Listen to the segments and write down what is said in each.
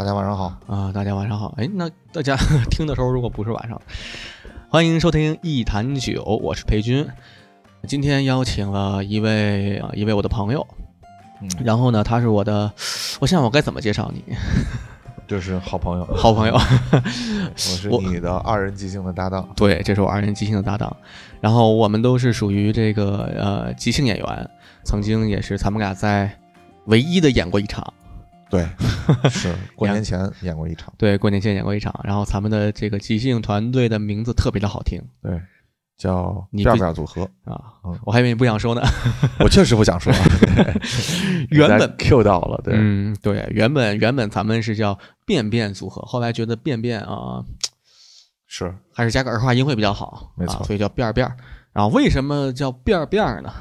大家晚上好。啊，大家晚上好。哎，那大家 听的时候，如果不是晚上，欢迎收听一坛酒，我是裴军。今天邀请了一位啊，一位我的朋友，嗯，然后呢，他是我的，我想想我该怎么介绍你，就是好朋友，好朋友，我是我你的二人即兴的搭档。对，这是我二人即兴的搭档，然后我们都是属于这个呃即兴演员，曾经也是咱们俩在唯一的演过一场，对，是过年前演过一场。对，过年前演过一场，然后咱们的这个即兴团队的名字特别的好听对，叫你不辫辫组合。啊嗯，我还以为你不想说呢。我确实不想说，原本 Q 到了，对，嗯，对，原本原本咱们是叫便便组合，后来觉得便便啊、是还是加个儿化音会比较好，没错啊所以叫辫儿辫儿。然后为什么叫辫儿辫儿呢？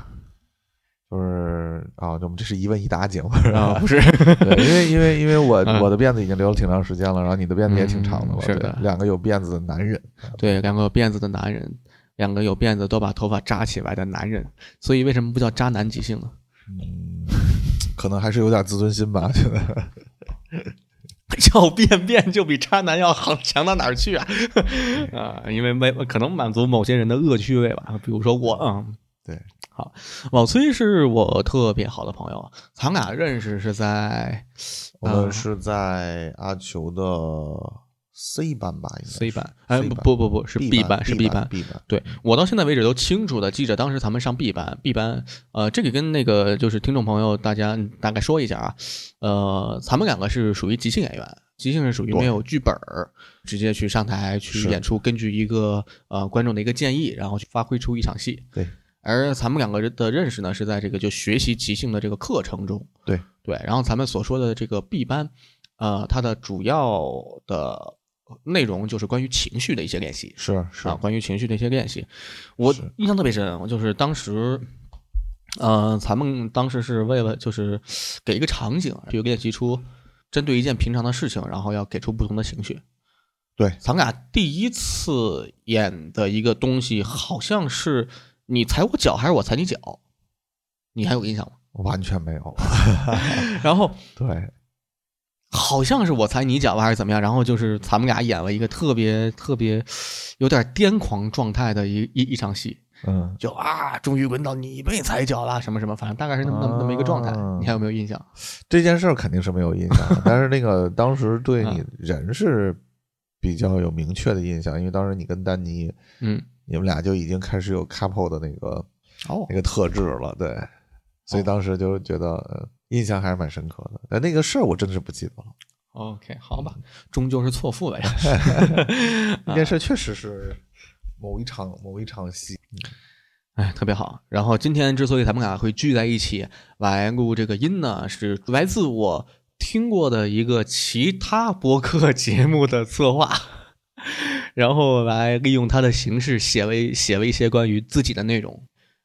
就是啊，我们这是一问一答节目，啊，不是，对，因为因为因为我嗯。我的辫子已经留了挺长时间了，然后你的辫子也挺长的了，嗯是的。两个有辫子的男人，对，两个有辫子的男人，两个有辫子都把头发扎起来的男人，所以为什么不叫渣男即兴呢？嗯，可能还是有点自尊心吧，现在 叫便便就比渣男要好强到哪儿去啊？啊，因为没可能满足某些人的恶趣味吧，比如说我，嗯，对，好，老崔是我特别好的朋友，咱俩认识是在我们是在阿球的 C 班吧，应该是 C 班，哎，不不不不是 B 班是 B B 班。B 班，对我到现在为止都清楚的记着，当时咱们上 B 班，B 班，呃，这个跟那个就是听众朋友大家大概说一下啊，呃，咱们两个是属于即兴演员，即兴是属于没有剧本儿，直接去上台去演出，根据一个呃观众的一个建议，然后去发挥出一场戏。对，而咱们两个人的认识呢，是在这个就学习即兴的这个课程中。对对，然后咱们所说的这个 B 班，呃，它的主要的内容就是关于情绪的一些练习。是是啊，关于情绪的一些练习，我印象特别深。就是当时，呃，咱们当时是为了就是给一个场景，就练习出针对一件平常的事情，然后要给出不同的情绪。对咱俩第一次演的一个东西，好像是你踩我脚还是我踩你脚，你还有印象吗？完全没有，然后 对，好像是我踩你脚吧，还是怎么样？然后就是咱们俩演了一个特别特别有点癫狂状态的一一一场戏。嗯，就啊，终于轮到你被踩脚了，什么什么，反正大概是那么那么那么一个状态，啊你还有没有印象？这件事儿肯定是没有印象，但是那个 当时对你嗯人是比较有明确的印象，因为当时你跟丹尼，嗯，你们俩就已经开始有 couple 的那个哦那个特质了，对，所以当时就觉得、呃印象还是蛮深刻的。但那个事儿我真的是不记得了，，OK，好吧，终究是错付了呀。那件事确实是某一场某一场戏，哎，特别好。然后今天之所以咱们俩会聚在一起来录这个音呢，是来自我听过的一个其他播客节目的策划，然后来利用它的形式写了一写了一些关于自己的内容。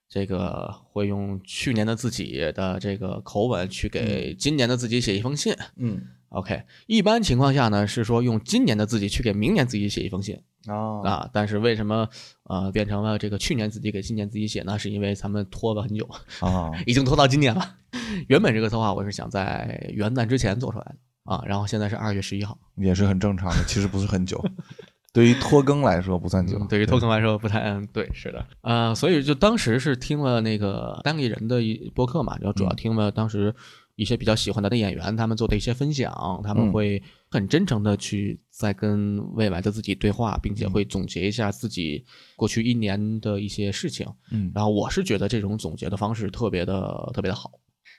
这个会用去年的自己的这个口吻去给今年的自己写一封信。嗯 OK，一般情况下呢是说用今年的自己去给明年自己写一封信。啊啊，但是为什么呃变成了这个去年自己给今年自己写呢？是因为咱们拖了很久，啊，已经拖到今年了。原本这个策划我是想在元旦之前做出来的啊，然后现在是二月十一号，也是很正常的，其实不是很久，对于拖更来说不算久，嗯对于拖更来说不太嗯对，是的，呃，所以就当时是听了那个单立人的一播客嘛，然后主要嗯。听了当时一些比较喜欢他的演员他们做的一些分享，他们嗯。会很真诚的去在跟未来的自己对话，并嗯且会总结一下自己过去一年的一些事情。嗯。然后我是觉得这种总结的方式特别的特别的好，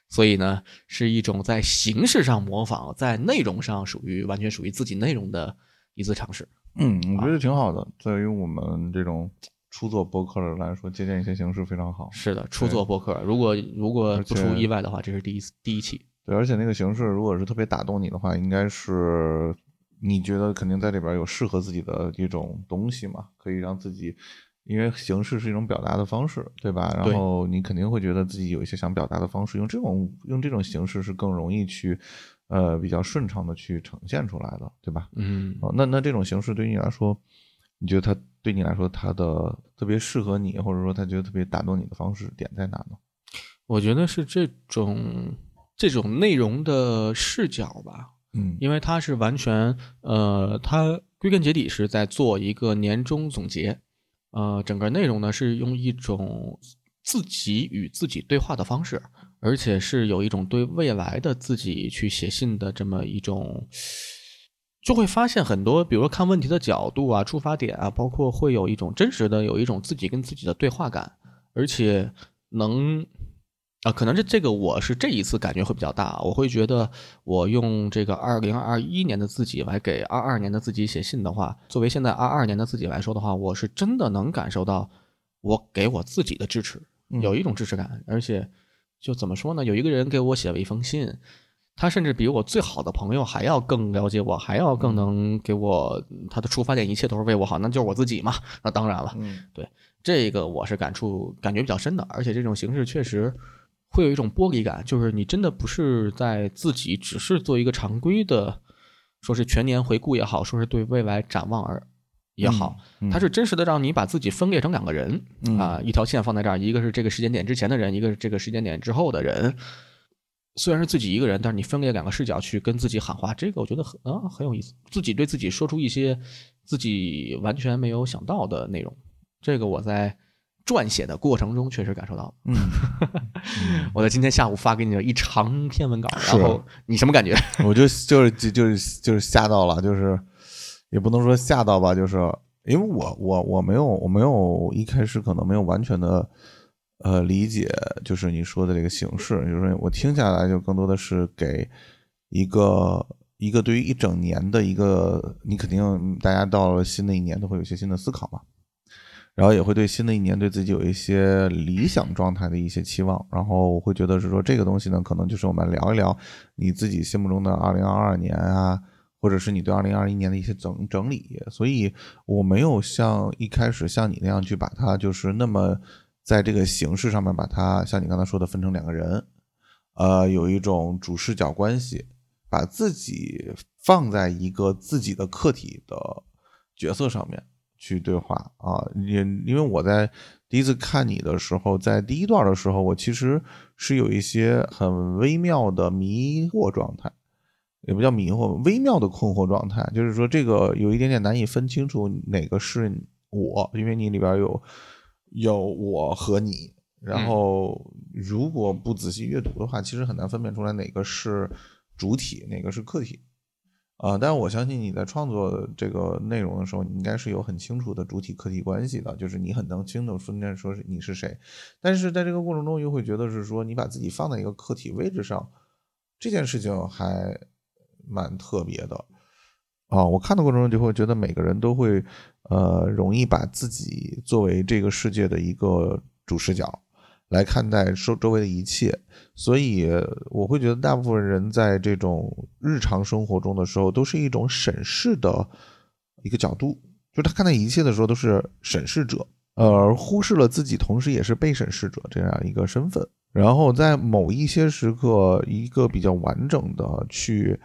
所以呢，是一种在形式上模仿，在内容上属于完全属于自己内容的一次尝试。嗯，我觉得挺好的。对于我们这种初做播客的来说，借鉴一些形式非常好。是的，初做播客，如果如果不出意外的话，这是第一次第一期。对，而且那个形式如果是特别打动你的话，应该是你觉得肯定在里边有适合自己的一种东西嘛，可以让自己，因为形式是一种表达的方式，对吧？然后你肯定会觉得自己有一些想表达的方式，用这种用这种形式是更容易去，呃，比较顺畅的去呈现出来的，对吧？嗯，哦，那那这种形式对于你来说，你觉得它对你来说它的特别适合你，或者说它觉得特别打动你的方式点在哪呢？我觉得是这种这种内容的视角吧。嗯因为它是完全呃，它归根结底是在做一个年终总结，呃，整个内容呢是用一种自己与自己对话的方式，而且是有一种对未来的自己去写信的这么一种。就会发现很多，比如说看问题的角度啊、出发点啊，包括会有一种真实的、有一种自己跟自己的对话感，而且能啊，可能这这个我是这一次感觉会比较大，我会觉得我用这个二零二一年的自己来给二二年的自己写信的话，作为现在二二年的自己来说的话，我是真的能感受到我给我自己的支持，有一种支持感，而且就怎么说呢？有一个人给我写了一封信。他甚至比我最好的朋友还要更了解我，还要更能给我他的出发点，一切都是为我好，那就是我自己嘛。那当然了，嗯对这个我是感触感觉比较深的，而且这种形式确实会有一种剥离感，就是你真的不是在自己只是做一个常规的，说是全年回顾也好，说是对未来展望而也好，嗯它是真实的让你把自己分裂成两个人嗯啊，一条线放在这儿，一个是这个时间点之前的人，一个是这个时间点之后的人。虽然是自己一个人，但是你分裂两个视角去跟自己喊话，这个我觉得很啊很有意思。自己对自己说出一些自己完全没有想到的内容，这个我在撰写的过程中确实感受到了。嗯，我在今天下午发给你了一长篇文稿，然后你什么感觉？我就就是就就是就是吓到了，就是也不能说吓到吧，就是因为我我我没有我没有一开始可能没有完全的呃理解，就是你说的这个形式，就是我听下来就更多的是给一个一个对于一整年的一个，你肯定大家到了新的一年都会有一些新的思考嘛。然后也会对新的一年对自己有一些理想状态的一些期望，然后我会觉得是说这个东西呢，可能就是我们聊一聊你自己心目中的二零二二年啊，或者是你对二零二一年的一些整整理。所以我没有像一开始像你那样去把它就是那么在这个形式上面把它像你刚才说的分成两个人，呃，有一种主视角关系，把自己放在一个自己的客体的角色上面。去对话啊，也因为我在第一次看你的时候，在第一段的时候，我其实是有一些很微妙的迷惑状态，也不叫迷惑，微妙的困惑状态，就是说这个有一点点难以分清楚哪个是我，因为你里边有有我和你，然后如果不仔细阅读的话，其实很难分辨出来哪个是主体，哪个是客体。啊，但是我相信你在创作这个内容的时候，你应该是有很清楚的主体客体关系的，就是你很能清楚分辨说是你是谁。但是在这个过程中，又会觉得是说你把自己放在一个客体位置上，这件事情还蛮特别的。啊，我看的过程中就会觉得每个人都会呃容易把自己作为这个世界的一个主视角。来看待周周围的一切，所以我会觉得大部分人在这种日常生活中的时候，都是一种审视的一个角度，就是他看待一切的时候都是审视者，而忽视了自己，同时也是被审视者这样一个身份。然后在某一些时刻，一个比较完整的去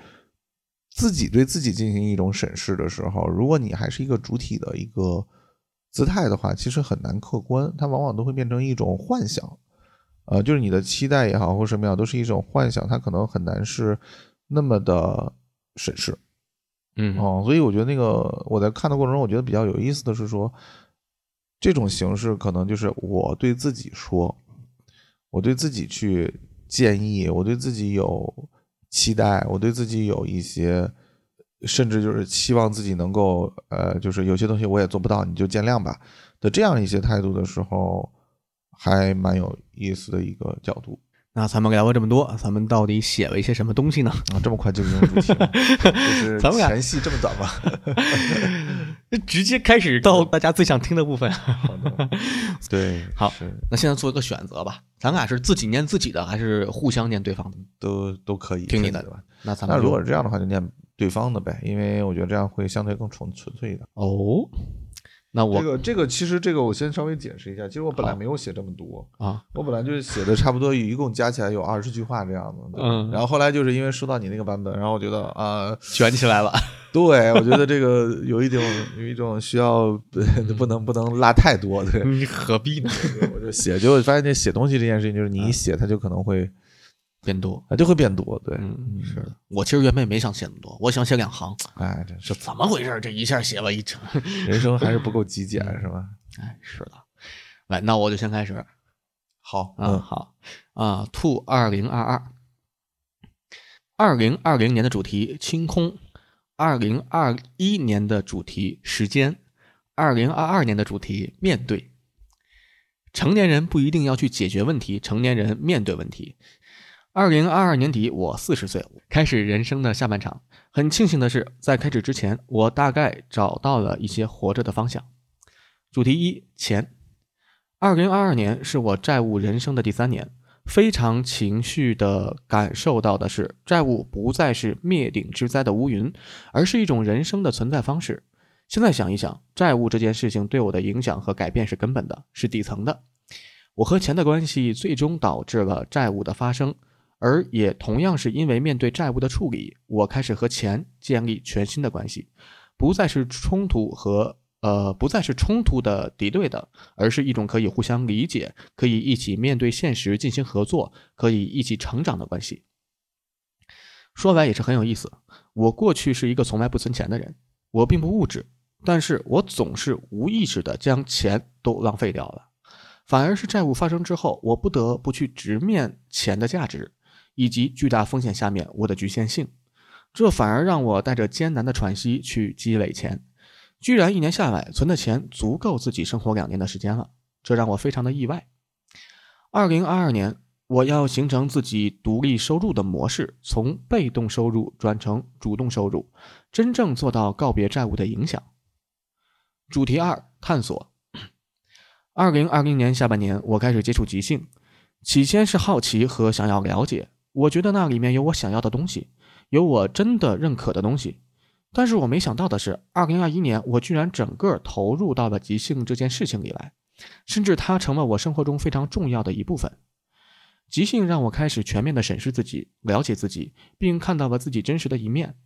自己对自己进行一种审视的时候，如果你还是一个主体的一个。姿态的话，其实很难客观，它往往都会变成一种幻想，呃，就是你的期待也好，或什么样，都是一种幻想，它可能很难是那么的审视，嗯哦，所以我觉得那个我在看的过程中，我觉得比较有意思的是说，这种形式可能就是我对自己说，我对自己去建议，我对自己有期待，我对自己有一些。甚至就是希望自己能够，呃，就是有些东西我也做不到，你就见谅吧的这样一些态度的时候，还蛮有意思的一个角度。那咱们聊了这么多，咱们到底写了一些什么东西呢？啊，这么快就进入主题了，就是咱们俩前戏这么短吗？直接开始到大家最想听的部分。好的，对，好那现在做一个选择吧，咱俩是自己念自己的，还是互相念对方的？都都可以听你的对吧？那咱们那如果是这样的话，就念对方的呗，因为我觉得这样会相对更纯纯粹一点。哦，那我这个这个其实这个我先稍微解释一下，其实我本来没有写这么多，啊，我本来就是写的差不多一共加起来有二十句话这样子的，嗯然后后来就是因为收到你那个版本，然后我觉得啊、卷起来了。对我觉得这个有一种有一种需要不能不能拉太多，对，你何必呢？我就写，就发现这写东西这件事情，就是你一写，它就可能会变多。啊，就会变多。对，嗯，是的。我其实原本没想写那么多，我想写两行。哎，这是这怎么回事？这一下写了一整。人生还是不够极简，是吧？哎，是的。来，那我就先开始。好，嗯，好啊。，to 二零二二，二零二零年的主题清空，二零二一年的主题时间，二零二二年的主题面对。成年人不一定要去解决问题，成年人面对问题。二零二二年底，我四十岁，开始人生的下半场。很庆幸的是，在开始之前，我大概找到了一些活着的方向。主题一：钱。二零二二年是我债务人生的第三年，非常情绪的感受到的是，债务不再是灭顶之灾的乌云，而是一种人生的存在方式。现在想一想，债务这件事情对我的影响和改变是根本的，是底层的。我和钱的关系最终导致了债务的发生，而也同样是因为面对债务的处理，我开始和钱建立全新的关系，不再是冲突和呃不再是冲突的敌对的，而是一种可以互相理解、可以一起面对现实进行合作、可以一起成长的关系。说来也是很有意思，我过去是一个从来不存钱的人，我并不物质。但是我总是无意识的将钱都浪费掉了，反而是债务发生之后，我不得不去直面钱的价值，以及巨大风险下面我的局限性，这反而让我带着艰难的喘息去积累钱，居然一年下来存的钱足够自己生活两年的时间了，这让我非常的意外。二零二二年，我要形成自己独立收入的模式，从被动收入转成主动收入，真正做到告别债务的影响。主题二：探索。二零二零年下半年，我开始接触即兴，起先是好奇和想要了解，我觉得那里面有我想要的东西，有我真的认可的东西。但是我没想到的是，二零二一年我居然整个投入到了即兴这件事情里来，甚至它成了我生活中非常重要的一部分。即兴让我开始全面的审视自己，了解自己，并看到了自己真实的一面。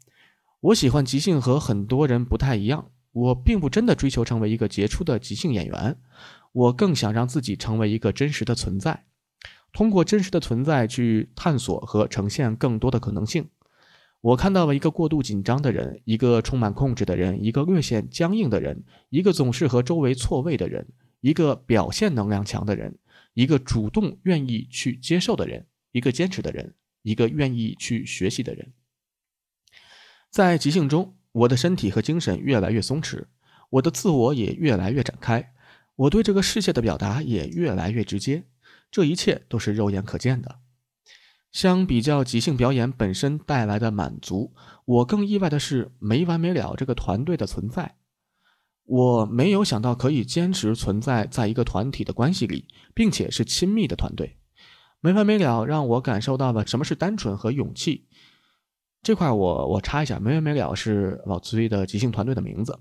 我喜欢即兴，和很多人不太一样。我并不真的追求成为一个杰出的即兴演员，我更想让自己成为一个真实的存在，通过真实的存在去探索和呈现更多的可能性。我看到了一个过度紧张的人，一个充满控制的人，一个略显僵硬的人，一个总是和周围错位的人，一个表现能量强的人，一个主动愿意去接受的人，一个坚持的人，一个愿意去学习的人。在即兴中。我的身体和精神越来越松弛，我的自我也越来越展开，我对这个世界的表达也越来越直接，这一切都是肉眼可见的。相比较即兴表演本身带来的满足，我更意外的是没完没了这个团队的存在。我没有想到可以坚持存在在一个团体的关系里，并且是亲密的团队。没完没了让我感受到了什么是单纯和勇气。这块我我插一下，没完没了是老崔的即兴团队的名字。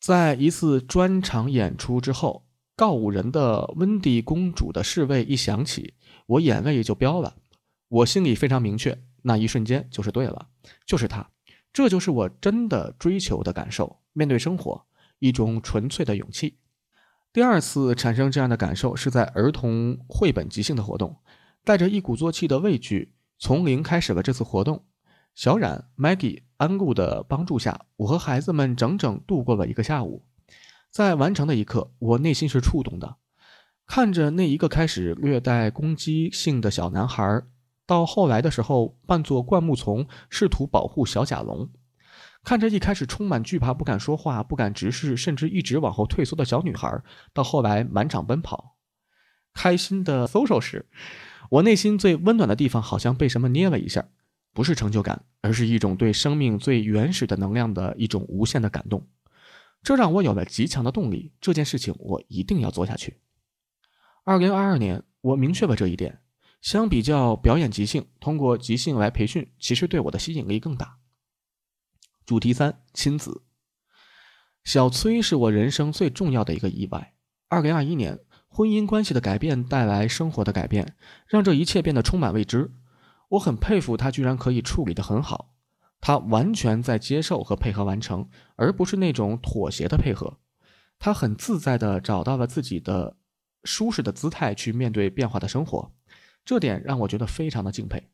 在一次专场演出之后，告五人的温蒂公主的侍卫一响起，我眼泪就飙了。我心里非常明确，那一瞬间就是对了，就是他，这就是我真的追求的感受。面对生活，一种纯粹的勇气。第二次产生这样的感受是在儿童绘本即兴的活动，带着一鼓作气的畏惧，从零开始了这次活动。小冉、Maggie、安顾的帮助下，我和孩子们整整度过了一个下午。在完成的一刻，我内心是触动的。看着那一个开始略带攻击性的小男孩，到后来的时候扮作灌木丛，试图保护小甲龙；看着一开始充满惧怕、不敢说话、不敢直视，甚至一直往后退缩的小女孩，到后来满场奔跑、开心的 social 时，我内心最温暖的地方好像被什么捏了一下。不是成就感，而是一种对生命最原始的能量的一种无限的感动，这让我有了极强的动力。这件事情我一定要做下去。二零二二年，我明确了这一点。相比较表演即兴，通过即兴来培训，其实对我的吸引力更大。主题三：亲子。小崔是我人生最重要的一个意外。二零二一年，婚姻关系的改变带来生活的改变，让这一切变得充满未知。我很佩服他，居然可以处理得很好。他完全在接受和配合完成，而不是那种妥协的配合。他很自在地找到了自己的舒适的姿态去面对变化的生活，这点让我觉得非常的敬佩。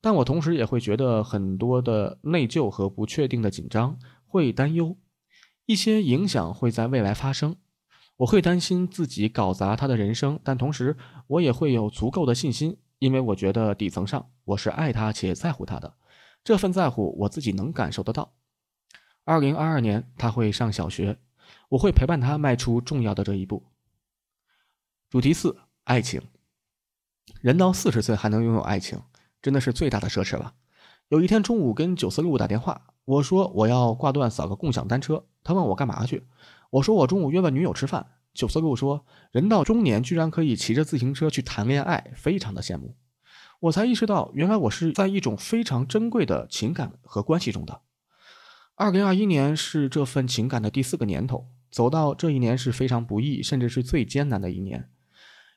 但我同时也会觉得很多的内疚和不确定的紧张，会担忧一些影响会在未来发生。我会担心自己搞砸他的人生，但同时我也会有足够的信心，因为我觉得底层上我是爱他且在乎他的，这份在乎我自己能感受得到。二零二二年他会上小学，我会陪伴他迈出重要的这一步。主题四：爱情。人到四十岁还能拥有爱情，真的是最大的奢侈了。有一天中午跟九四六打电话，我说我要挂断扫个共享单车，他问我干嘛去，我说我中午约了女友吃饭。九四六说人到中年居然可以骑着自行车去谈恋爱，非常的羡慕。我才意识到，原来我是在一种非常珍贵的情感和关系中的。二零二一年是这份情感的第四个年头，走到这一年是非常不易，甚至是最艰难的一年。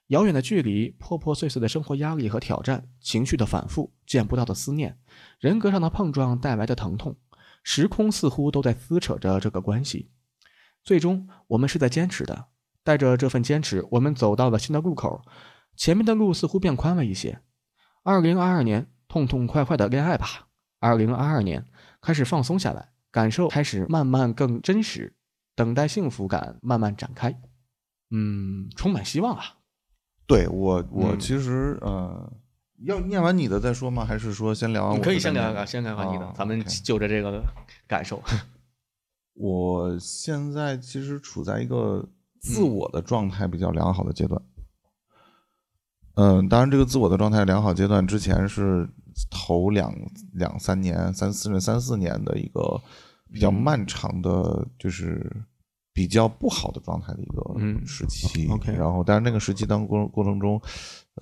遥远的距离，破破碎碎的生活压力和挑战，情绪的反复，见不到的思念，人格上的碰撞带来的疼痛，时空似乎都在撕扯着这个关系。最终，我们是在坚持的，带着这份坚持，我们走到了新的路口，前面的路似乎变宽了一些。二零二二年，痛痛快快的恋爱吧。二零二二年，开始放松下来，感受开始慢慢更真实，等待幸福感慢慢展开。嗯，充满希望啊。对我，我其实呃，要念完你的再说吗？还是说先聊完？可以先聊聊，先聊完你的，咱们就着这个感受。我现在其实处在一个自我的状态比较良好的阶段。嗯，当然，这个自我的状态良好阶段之前是头两两三年、三四年、三四年的一个比较漫长的，就是。比较不好的状态的一个时期，OK，然后但是那个时期当过过程中，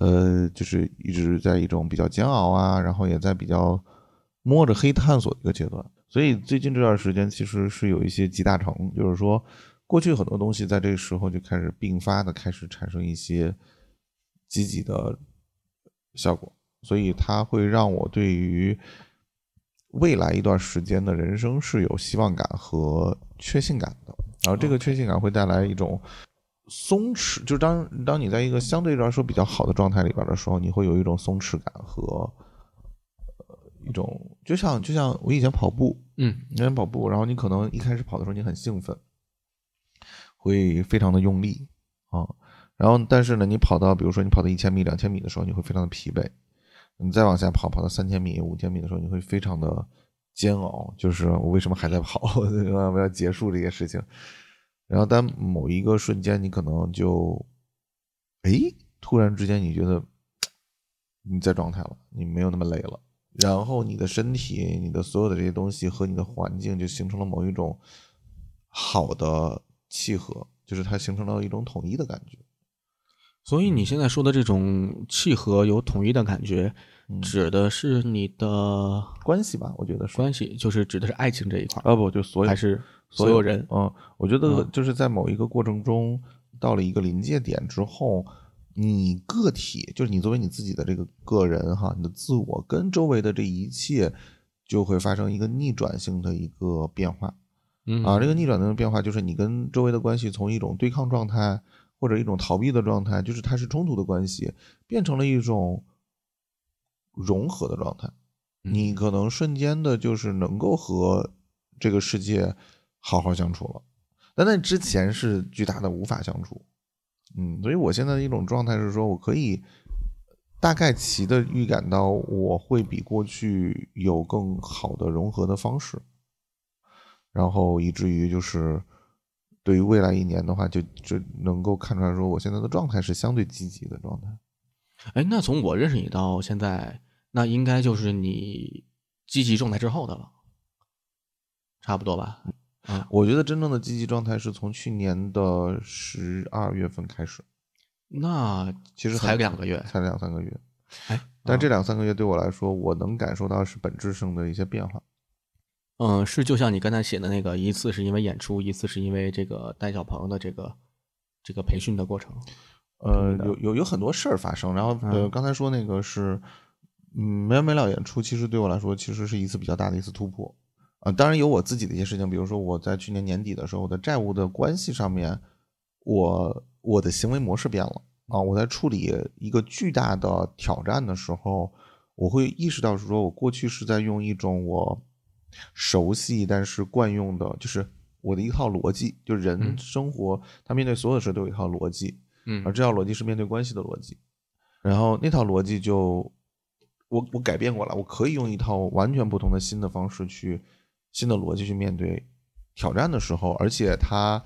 呃，就是一直在一种比较煎熬啊，然后也在比较摸着黑探索一个阶段，所以最近这段时间其实是有一些集大成，就是说过去很多东西在这个时候就开始并发的开始产生一些积极的效果，所以它会让我对于未来一段时间的人生是有希望感和确信感的。然后这个确信感会带来一种松弛，就是当当你在一个相对来说比较好的状态里边的时候，你会有一种松弛感和呃一种就像就像我以前跑步，嗯，以前跑步，然后你可能一开始跑的时候你很兴奋，会非常的用力啊，然后但是呢，你跑到比如说你跑到一千米、两千米的时候，你会非常的疲惫，你再往下跑，跑到三千米、五千米的时候，你会非常的。煎熬就是我为什么还在跑？我要结束这些事情。然后，但某一个瞬间，你可能就，哎，突然之间，你觉得你在状态了，你没有那么累了。然后，你的身体、你的所有的这些东西和你的环境就形成了某一种好的契合，就是它形成了一种统一的感觉。所以，你现在说的这种契合、有统一的感觉。指的是你的关系吧？我觉得是关系，就是指的是爱情这一块啊，不就所有还是所有人？嗯，我觉得就是在某一个过程中，到了一个临界点之后，你个体就是你作为你自己的这个个人哈，你的自我跟周围的这一切就会发生一个逆转性的一个变化。嗯啊，这个逆转的变化就是你跟周围的关系从一种对抗状态或者一种逃避的状态，就是它是冲突的关系，变成了一种。融合的状态，你可能瞬间的就是能够和这个世界好好相处了，但那之前是巨大的无法相处，嗯，所以我现在的一种状态是说，我可以大概齐的预感到我会比过去有更好的融合的方式，然后以至于就是对于未来一年的话，就就能够看出来说，我现在的状态是相对积极的状态。哎，那从我认识你到现在，那应该就是你积极状态之后的了，差不多吧？啊，我觉得真正的积极状态是从去年的十二月份开始。那其实才两个月，才两三个月。哎，但这两三个月对我来说，我能感受到是本质上的一些变化。嗯，是就像你刚才写的那个，一次是因为演出，一次是因为这个带小朋友的这个这个培训的过程。呃，有有有很多事儿发生，然后呃，刚才说那个是，嗯，没完没了演出，其实对我来说，其实是一次比较大的一次突破，啊，当然有我自己的一些事情，比如说我在去年年底的时候，我的债务的关系上面，我我的行为模式变了。啊，我在处理一个巨大的挑战的时候，我会意识到是说我过去是在用一种我熟悉但是惯用的，就是我的一套逻辑，就人嗯。生活他面对所有的事都有一套逻辑，嗯而这套逻辑是面对关系的逻辑，然后那套逻辑就我我改变过了，我可以用一套完全不同的新的方式去新的逻辑去面对挑战的时候，而且它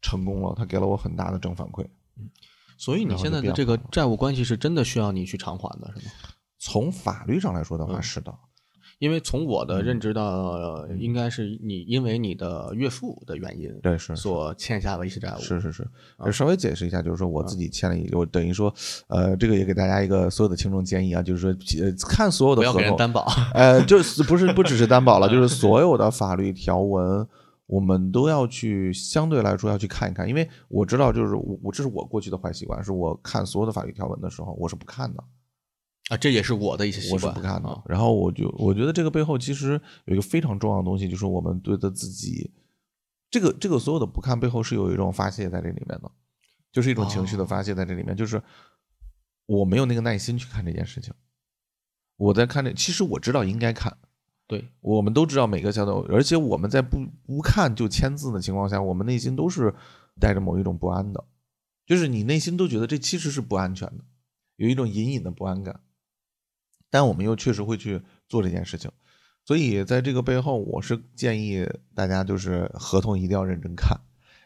成功了，它给了我很大的正反馈。嗯所以你现在的这个债务关系是真的需要你去偿还的，是吗？从法律上来说的话，嗯是的，因为从我的嗯。认知到，呃应该是你因为你的岳父的原因，对是所欠下的一些债务。是是是，稍微解释一下，就是说我自己欠了一，我等于说，呃，这个也给大家一个所有的听众建议啊，就是说，呃，看所有的不要合同，给人担保。呃，就是不是不只是担保了，就是所有的法律条文，我们都要去相对来说要去看一看，因为我知道，就是我我这是我过去的坏习惯，是我看所有的法律条文的时候，我是不看的，啊，这也是我的一些习我是惯。不看的啊。然后我就我觉得这个背后其实有一个非常重要的东西，就是我们对的自己，这个这个所有的不看背后是有一种发泄在这里面的，就是一种情绪的发泄在这里面，就是我没有那个耐心去看这件事情，我在看这，其实我知道应该看。对，我们都知道每个小岛，而且我们在不不看就签字的情况下，我们内心都是带着某一种不安的，就是你内心都觉得这其实是不安全的，有一种隐隐的不安感。但我们又确实会去做这件事情，所以在这个背后，我是建议大家就是合同一定要认真看，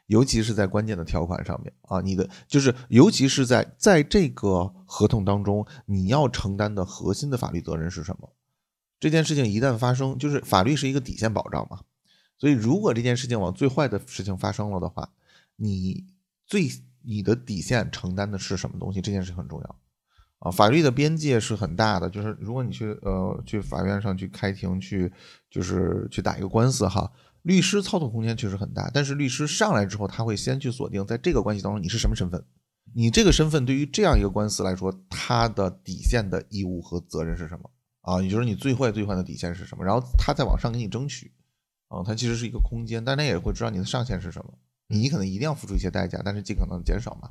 尤其是在关键的条款上面啊，你的就是尤其是在在这个合同当中，你要承担的核心的法律责任是什么？这件事情一旦发生，就是法律是一个底线保障嘛，所以如果这件事情往最坏的事情发生了的话，你最你的底线承担的是什么东西？这件事很重要啊。法律的边界是很大的，就是如果你去呃去法院上去开庭去就是去打一个官司哈，律师操作空间确实很大，但是律师上来之后，他会先去锁定在这个关系当中你是什么身份。你这个身份对于这样一个官司来说，他的底线的义务和责任是什么啊？也就是你最坏最坏的底线是什么？然后他再往上给你争取，啊，它其实是一个空间，但他也会知道你的上限是什么。你可能一定要付出一些代价，但是尽可能减少嘛。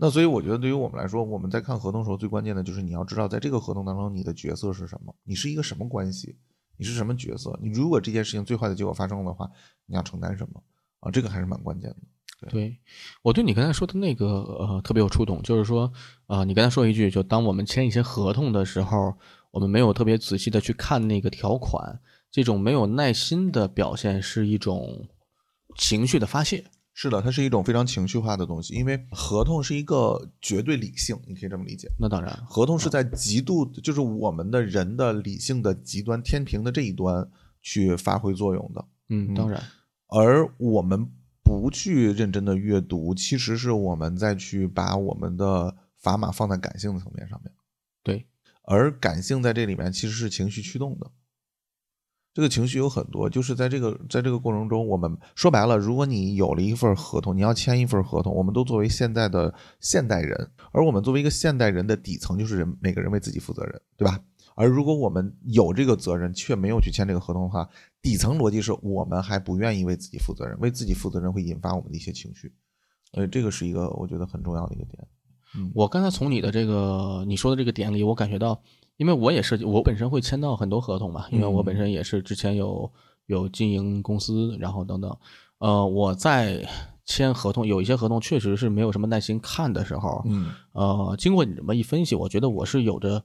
那所以我觉得对于我们来说，我们在看合同的时候，最关键的就是你要知道，在这个合同当中，你的角色是什么，你是一个什么关系，你是什么角色。你如果这件事情最坏的结果发生的话，你要承担什么啊？这个还是蛮关键的。对我对你刚才说的那个呃特别有触动，就是说呃你刚才说一句，就当我们签一些合同的时候，我们没有特别仔细的去看那个条款，这种没有耐心的表现是一种情绪的发泄。是的，它是一种非常情绪化的东西，因为合同是一个绝对理性，你可以这么理解。那当然，合同是在极度，就是我们的人的理性的极端天平的这一端去发挥作用的。嗯，当然，而我们不去认真的阅读，其实是我们在去把我们的砝码放在感性的层面上面。对，而感性在这里面其实是情绪驱动的。这个情绪有很多，就是在这个在这个过程中，我们说白了，如果你有了一份合同，你要签一份合同，我们都作为现在的现代人，而我们作为一个现代人的底层就是人每个人为自己负责任，对吧？而如果我们有这个责任却没有去签这个合同的话，底层逻辑是我们还不愿意为自己负责任，为自己负责任会引发我们的一些情绪，呃，这个是一个我觉得很重要的一个点。嗯我刚才从你的这个你说的这个点里，我感觉到，因为我也是我本身会签到很多合同嘛，因为我本身也是之前有有经营公司，然后等等，呃，我在签合同，有一些合同确实是没有什么耐心看的时候，嗯。呃，经过你这么一分析，我觉得我是有着，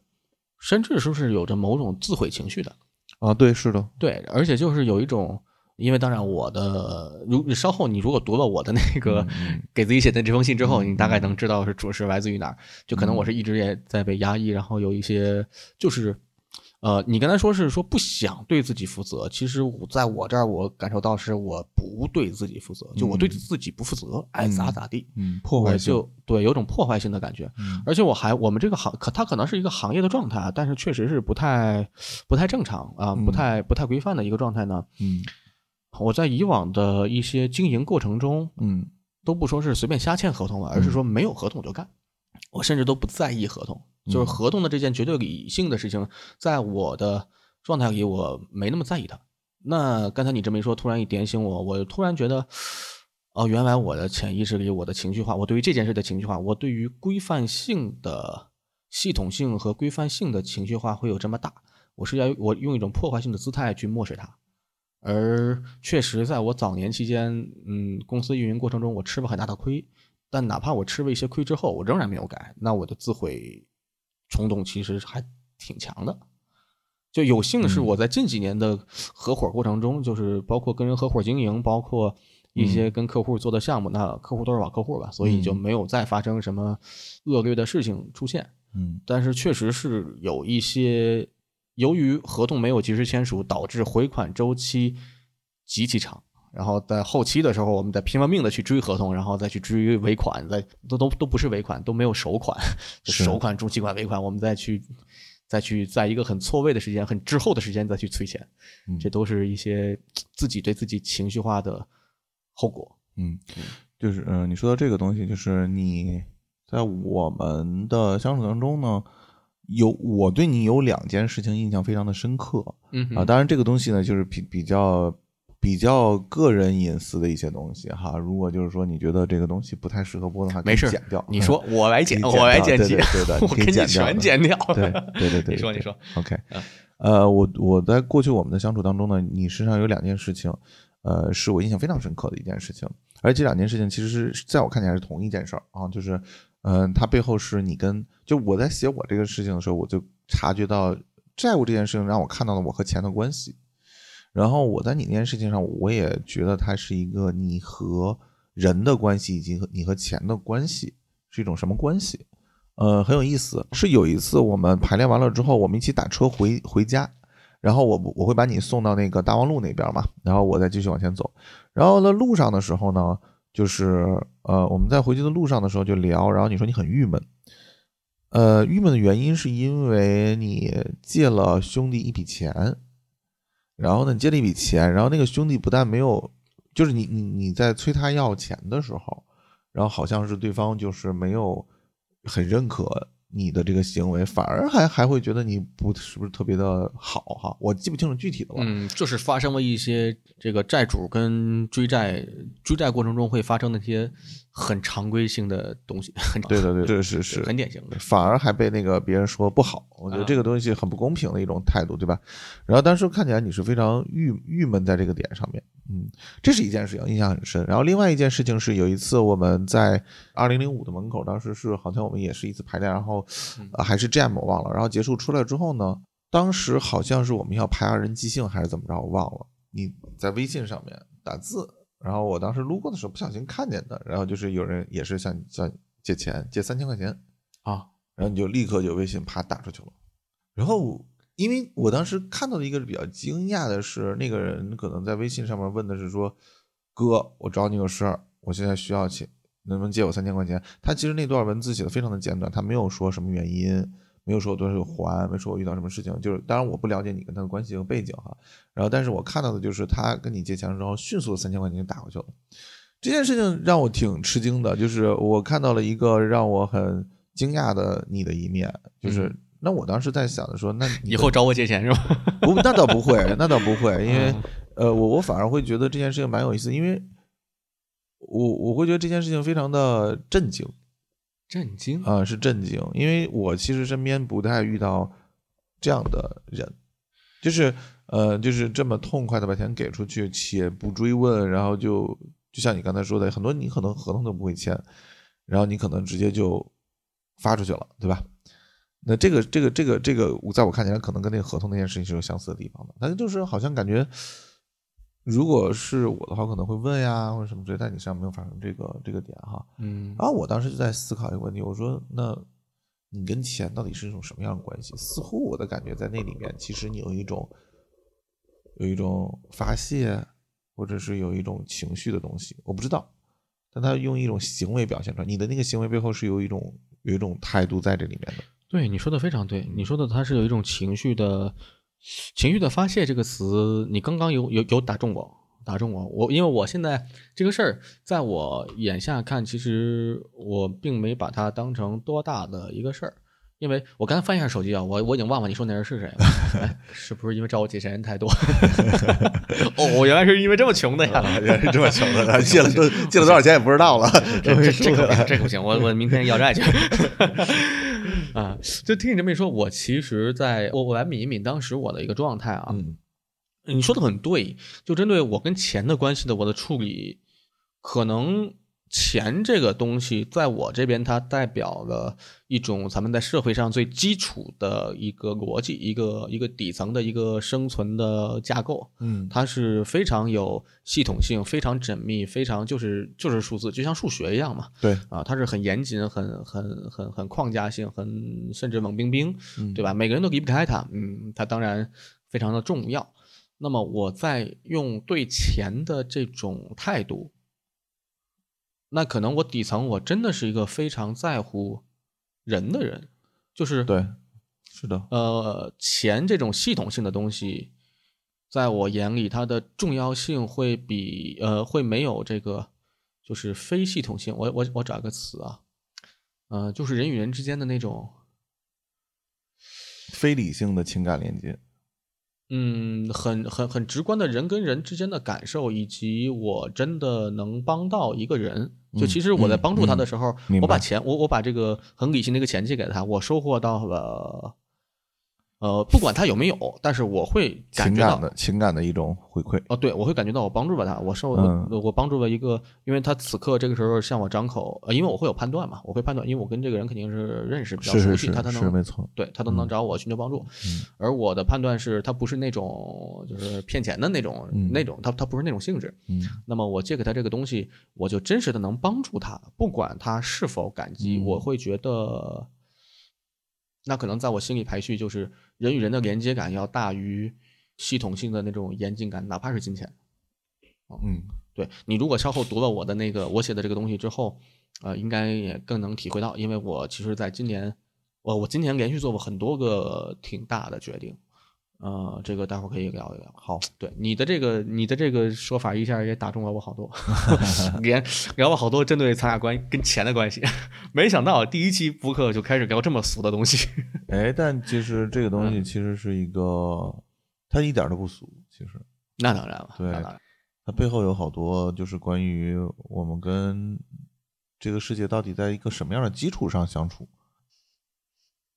甚至说是有着某种自毁情绪的，啊，对，是的，对，而且就是有一种。因为当然，我的如稍后你如果读了我的那个给自己写的这封信之后，你大概能知道是主是来自于哪儿。就可能我是一直也在被压抑，然后有一些就是，呃，你刚才说是说不想对自己负责，其实我在我这儿我感受到是我不对自己负责，就我对自己不负责，爱咋咋地，嗯，破坏性，就对有种破坏性的感觉。嗯而且我还我们这个行可它可能是一个行业的状态啊，但是确实是不太不太正常啊，不太不太规范的一个状态呢。嗯我在以往的一些经营过程中，嗯都不说是随便瞎签合同了，而是说没有合同就干。我甚至都不在意合同，就是合同的这件绝对理性的事情，在我的状态里我没那么在意它。那刚才你这么一说，突然一点醒我，我突然觉得，哦，原来我的潜意识里，我的情绪化，我对于这件事的情绪化，我对于规范性的系统性和规范性的情绪化会有这么大，我是要我用一种破坏性的姿态去漠视它。而确实，在我早年期间，嗯，公司运营过程中，我吃了很大的亏。但哪怕我吃了一些亏之后，我仍然没有改，那我的自毁冲动其实还挺强的。就有幸是我在近几年的合伙过程中，就是包括跟人合伙经营，包括一些跟客户做的项目，那客户都是老客户吧，所以就没有再发生什么恶劣的事情出现。嗯，但是确实是有一些由于合同没有及时签署，导致回款周期极其长。然后在后期的时候，我们在拼了命的去追合同，然后再去追尾款，再都都都不是尾款，都没有首款，首款、中期款、尾款，我们再去再去在一个很错位的时间、很滞后的时间再去催钱，这都是一些自己对自己情绪化的后果。嗯，就是嗯，你说到这个东西，就是你在我们的相处当中呢，有我对你有两件事情印象非常的深刻。嗯啊，当然这个东西呢，就是比比较。比较个人隐私的一些东西哈，如果就是说你觉得这个东西不太适合播的话，没事剪掉。你说我来剪，我来剪辑，对的，我给你全剪掉。对对对 对，你说你说，OK。呃，我我在过去我们的相处当中呢，你身上有两件事情，呃，是我印象非常深刻的一件事情，而这两件事情其实是在我看起来是同一件事儿啊，就是，嗯，它背后是你跟就我在写我这个事情的时候，我就察觉到债务这件事情让我看到了我和钱的关系。然后我在你那件事情上，我也觉得它是一个你和人的关系，以及你和钱的关系是一种什么关系？呃，很有意思。是有一次我们排练完了之后，我们一起打车回回家，然后我我会把你送到那个大望路那边嘛，然后我再继续往前走。然后在路上的时候呢，就是呃我们在回去的路上的时候就聊，然后你说你很郁闷，呃，郁闷的原因是因为你借了兄弟一笔钱。然后呢，你借了一笔钱，然后那个兄弟不但没有，就是你你你在催他要钱的时候，然后好像是对方就是没有很认可。你的这个行为反而还还会觉得你不是不是特别的好哈，我记不清楚具体的了。嗯，就是发生了一些这个债主跟追债追债过程中会发生那些很常规性的东西。很对对对，这是是很典型的。反而还被那个别人说不好，我觉得这个东西很不公平的一种态度，对吧？然后当时看起来你是非常郁郁闷在这个点上面，嗯，这是一件事情，印象很深。然后另外一件事情是有一次我们在二零零五的门口，当时是好像我们也是一次排练，然后。啊，还是 jam 我忘了。然后结束出来之后呢，当时好像是我们要排二人即兴还是怎么着，我忘了。你在微信上面打字，然后我当时路过的时候不小心看见的，然后就是有人也是想想借钱，借三千块钱啊，然后你就立刻就微信啪打出去了。然后因为我当时看到的一个比较惊讶的是，那个人可能在微信上面问的是说，哥，我找你有事儿，我现在需要钱。能不能借我三千块钱？他其实那段文字写的非常的简短，他没有说什么原因，没有说我多少还，没说我遇到什么事情。就是当然我不了解你跟他的关系和背景哈。然后，但是我看到的就是他跟你借钱之后，迅速的三千块钱就打过去了。这件事情让我挺吃惊的，就是我看到了一个让我很惊讶的你的一面。就是那我当时在想的说，那以后找我借钱是吧？不，那倒不会，那倒不会，因为呃，我我反而会觉得这件事情蛮有意思，因为。我我会觉得这件事情非常的震惊，震惊啊，是震惊，因为我其实身边不太遇到这样的人，就是呃，就是这么痛快的把钱给出去，且不追问，然后就就像你刚才说的，很多你可能合同都不会签，然后你可能直接就发出去了，对吧？那这个这个这个这个，在我看起来，可能跟那个合同那件事情是有相似的地方的，但是就是好像感觉。如果是我的话，可能会问呀，或者什么之类。但你身上没有发生这个这个点哈，嗯。然后我当时就在思考一个问题，我说：那你跟钱到底是一种什么样的关系？似乎我的感觉在那里面，其实你有一种有一种发泄，或者是有一种情绪的东西，我不知道。但他用一种行为表现出来，你的那个行为背后是有一种有一种态度在这里面的。对，你说的非常对，你说的他是有一种情绪的。情绪的发泄这个词，你刚刚有有有打中我，打中我。我因为我现在这个事儿，在我眼下看，其实我并没把它当成多大的一个事儿。因为我刚才翻一下手机啊，我我已经忘了你说那人是谁了，是不是因为找我借钱人太多？哦，我原来是因为这么穷的呀，原来是这么穷的，借了多借了多少钱也不知道了。这这这 可这可不行，我我明天要债去。啊，就听你这么一说，我其实在我我来抿一抿当时我的一个状态啊，嗯你说的很对，就针对我跟钱的关系的我的处理，可能钱这个东西在我这边它代表了一种咱们在社会上最基础的一个逻辑，一个一个底层的一个生存的架构。嗯它是非常有系统性、非常缜密、非常就是就是数字，就像数学一样嘛。对，啊，它是很严谨、很很很很框架性、很甚至冷冰冰，嗯对吧？每个人都离不开它，嗯，它当然非常的重要。那么我在用对钱的这种态度，那可能我底层我真的是一个非常在乎人的人，就是对，是的，呃，钱这种系统性的东西，在我眼里，它的重要性会比呃会没有这个就是非系统性。我我我找一个词啊，呃，就是人与人之间的那种，非理性的情感连接。嗯，很很很直观的人跟人之间的感受，以及我真的能帮到一个人。就嗯其实我在嗯帮助他嗯的时候，我把钱，我我把这个很理性的一个钱借给他，我收获到了。呃，不管他有没有，但是我会感觉到情感的情感的一种回馈。哦，对，我会感觉到我帮助了他，我受、嗯我我帮助了一个，因为他此刻这个时候向我张口，呃，因为我会有判断嘛，我会判断，因为我跟这个人肯定是认识比较熟悉，是是是他才能是没错。对他都能找我寻求帮助，而我的判断是他不是那种就是骗钱的那种、嗯那种，他他不是那种性质，嗯那么我借给他这个东西，我就真实的能帮助他，不管他是否感激，嗯我会觉得，那可能在我心里排序就是人与人的连接感要大于系统性的那种严谨感，哪怕是金钱。嗯对你如果稍后读了我的那个我写的这个东西之后，呃，应该也更能体会到，因为我其实在今年，我我今年连续做过很多个挺大的决定，呃，这个待会儿可以聊一聊。好，对你的这个你的这个说法一下也打中了我好多，连聊了好多针对咱俩关跟钱的关系，没想到第一期播客就开始聊这么俗的东西。哎，但其实这个东嗯西其实是一个，它一点都不俗。其实那当然了，对。它背后有好多就是关于我们跟这个世界到底在一个什么样的基础上相处。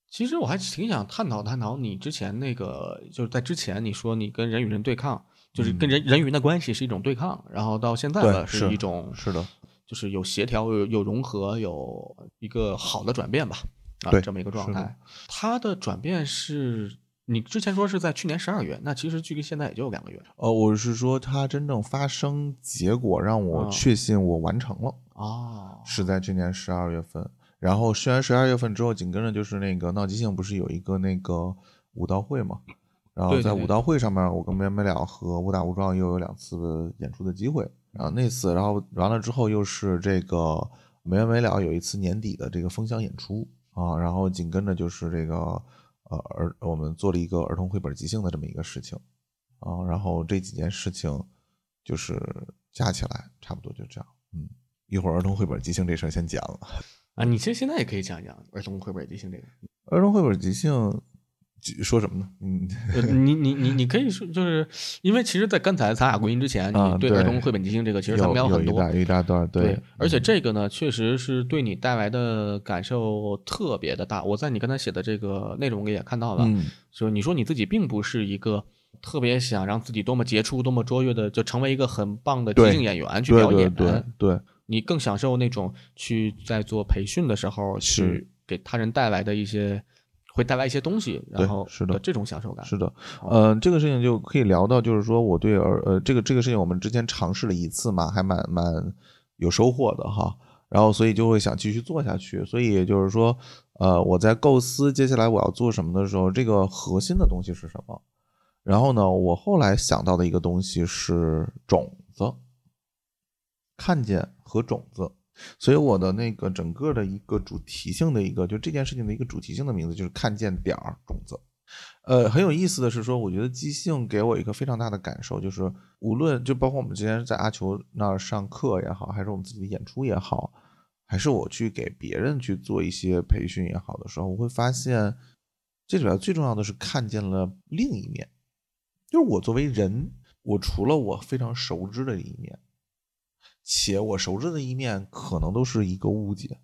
其实我还挺想探讨探讨你之前那个，就是在之前你说你跟人与人对抗，就是跟人、人与人的关系是一种对抗，然后到现在对呢是一种是的，就是有协调、有有融合、有一个好的转变吧，啊，对这么一个状态。它的转变是你之前说是在去年十二月，那其实距离现在也就两个月呃，我是说它真正发生结果让我嗯确信我完成了，哦，是在去年十二月份。然后虽然十二月份之后紧跟着就是那个闹即兴不是有一个那个舞道会嘛，然后在舞道会上面，我跟没没了和误打误撞又有两次演出的机会。然后那次，然后完了之后又是这个没完没了有一次年底的这个封箱演出啊，然后紧跟着就是这个呃儿我们做了一个儿童绘本即兴的这么一个事情啊，然后这几件事情就是加起来差不多就这样，嗯，一会儿儿童绘本即兴这事儿先讲了。啊，你其实现在也可以讲一讲儿童绘本即兴这个。儿童绘本即兴说什么呢？嗯，呃你你你你可以说，就是因为其实，在刚才咱俩录音之前，你对儿童绘本即兴这个，其实咱有们聊了很多有一大，一大段，对，而且这个呢，确实是对你带来的感受特别的大。我在你刚才写的这个内容里也看到了，嗯就你说你自己并不是一个特别想让自己多么杰出、多么卓越的，就成为一个很棒的即对兴演员去表演。对对对，你更享受那种去在做培训的时候是去给他人带来的一些，会带来一些东西，然后是的这种享受感。是的，哦呃，这个事情就可以聊到，就是说我对儿呃这个这个事情我们之前尝试了一次嘛，还蛮蛮有收获的哈。然后所以就会想继续做下去。所以也就是说，呃，我在构思接下来我要做什么的时候，这个核心的东西是什么？然后呢，我后来想到的一个东西是种子，看见和种子。所以我的那个整个的一个主题性的一个，就这件事情的一个主题性的名字就是看见点儿种子。呃，很有意思的是说，我觉得即兴给我一个非常大的感受，就是无论就包括我们之前在阿球那儿上课也好，还是我们自己的演出也好，还是我去给别人去做一些培训也好的时候，我会发现这里边最重要的是看见了另一面，就是我作为人，我除了我非常熟知的一面，且我熟知的一面可能都是一个误解，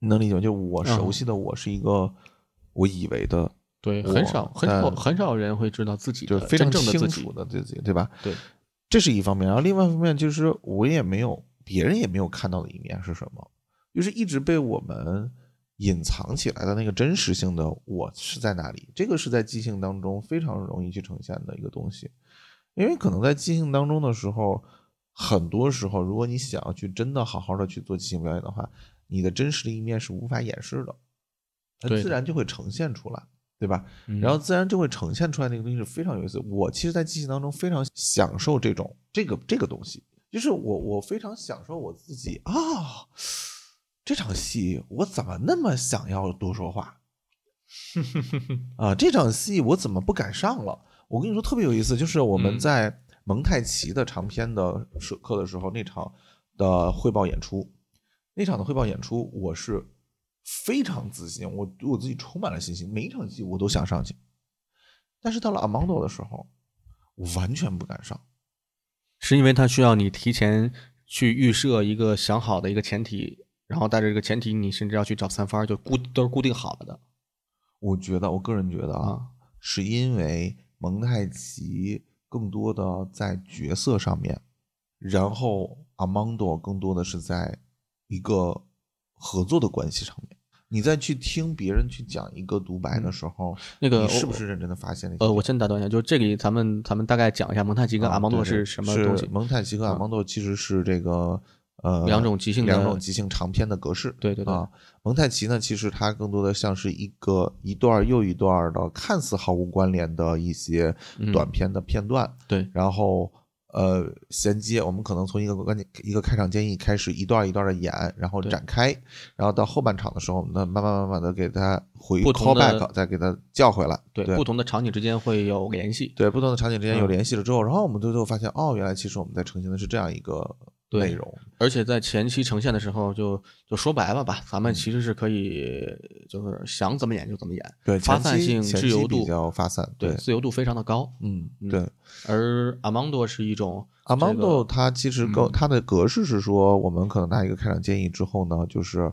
你能理解吗？就我熟悉的我是一个我以为的，对，很少很少很少人会知道自己的就是非常清楚。的自己，对吧？对，这是一方面，然后另外一方面就是我也没有，别人也没有看到的一面是什么，就是一直被我们隐藏起来的那个真实性的我是在哪里？这个是在即兴当中非常容易去呈现的一个东西，因为可能在即兴当中的时候，很多时候如果你想要去真的好好的去做即兴表演的话，你的真实的一面是无法掩饰的，它自然就会呈现出来，对吧？嗯然后自然就会呈现出来那个东西是非常有意思。我其实，在即兴当中非常享受这种这个这个东西，就是我我非常享受我自己啊，这场戏我怎么那么想要多说话 啊？这场戏我怎么不敢上了？我跟你说特别有意思，就是我们嗯在蒙太奇的长篇的社课的时候，那场的汇报演出，那场的汇报演出，我是非常自信，我对我自己充满了信心，每一场戏我都想上去。但是到了 Amondo 的时候，我完全不敢上。是因为它需要你提前去预设一个想好的一个前提，然后带着这个前提，你甚至要去找三番，就固都是固定好了的。我觉得，我个人觉得啊，啊是因为蒙太奇更多的在角色上面，然后 Amondo 更多的是在一个合作的关系上面。你再去听别人去讲一个独白的时候，那个你是不是认真的发现了呃，我先打断一下，就是这里咱们咱们大概讲一下蒙太奇跟啊阿芒诺对对是什么东西是。蒙太奇和阿芒多其实是这个呃两种即兴两种即兴长篇的格式。对对对。啊，蒙太奇呢，其实它更多的像是一个一段又一段的看似毫无关联的一些嗯短片的片段，对，然后呃衔接，我们可能从一个关键一个开场建议开始，一段一段的演，然后展开，然后到后半场的时候，那慢慢慢慢的给它回 call 的 back，再给它叫回来，对，对。不同的场景之间会有联系。对不同的场景之间有嗯。联系了之后，然后我们最后发现，哦，原来其实我们在呈现的是这样一个对内容，而且在前期呈现的时候就，就说白了吧，咱嗯们其实是可以，就是想怎么演就怎么演，对，发散性、自由度比，较发散，对，对，自由度非常的高。嗯，嗯对。而阿芒多是一种这个 Amondo 它其实更嗯它的格式是说，我们可能拿一个开场建议之后呢，就是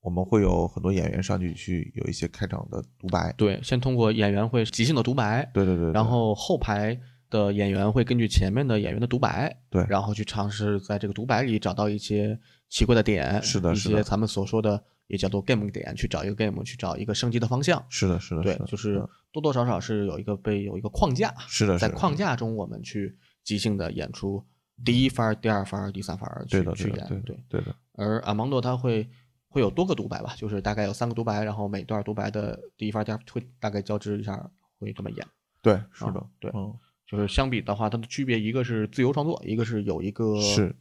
我们会有很多演员上去去有一些开场的独白，对，先通过演员会即兴的独白，对对对，对然后后排的演员会根据前面的演员的独白，对然后去尝试在这个独白里找到一些奇怪的点，是的一些咱们所说的也叫做 game 点，去找一个 game，去找一个升级的方向。是的是的，对就是多多少少是有一个被有一个框架，是的在框架中我们去即兴的演出第一番、第二番、第三番去去演，对的对的对。的，而阿芒多他会会有多个独白吧，就是大概有三个独白，然后每段独白的第一番、第二会大概交织一下，会这么演。对是啊的，对嗯，就是相比的话，它的区别一个是自由创作，一个是有一个是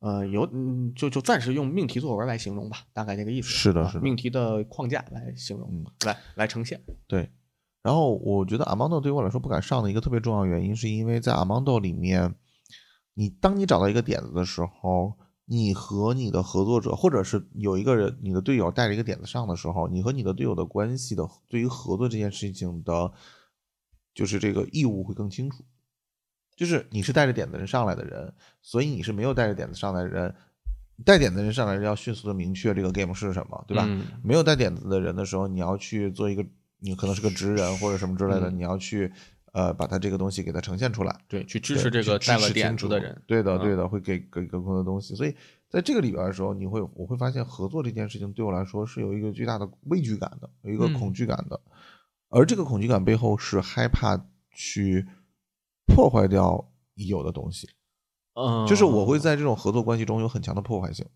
呃有嗯就就暂时用命题作文来形容吧，大概这个意思。啊是的是的命题的框架来形容，嗯来来呈现。对。然后我觉得 Amondo 对我来说不敢上的一个特别重要的原因，是因为在 Amondo 里面，你当你找到一个点子的时候，你和你的合作者，或者是有一个人你的队友带着一个点子上的时候，你和你的队友的关系的对于合作这件事情的，就是这个义务会更清楚。就是你是带着点子人上来的人，所以你是没有带着点子上来的人，带点子人上来要迅速的明确这个 game 是什么，对吧？嗯没有带点子的人的时候，你要去做一个，你可能是个职人或者什么之类的，嗯你要去呃把他这个东西给他呈现出来，对，去支持这个带了点子的人。对的，嗯对的，会给给更多的东西。所以在这个里边的时候，你会我会发现合作这件事情对我来说是有一个巨大的畏惧感的，有一个嗯恐惧感的，而这个恐惧感背后是害怕去破坏掉已有的东西，嗯，就是我会在这种合作关系中有很强的破坏性。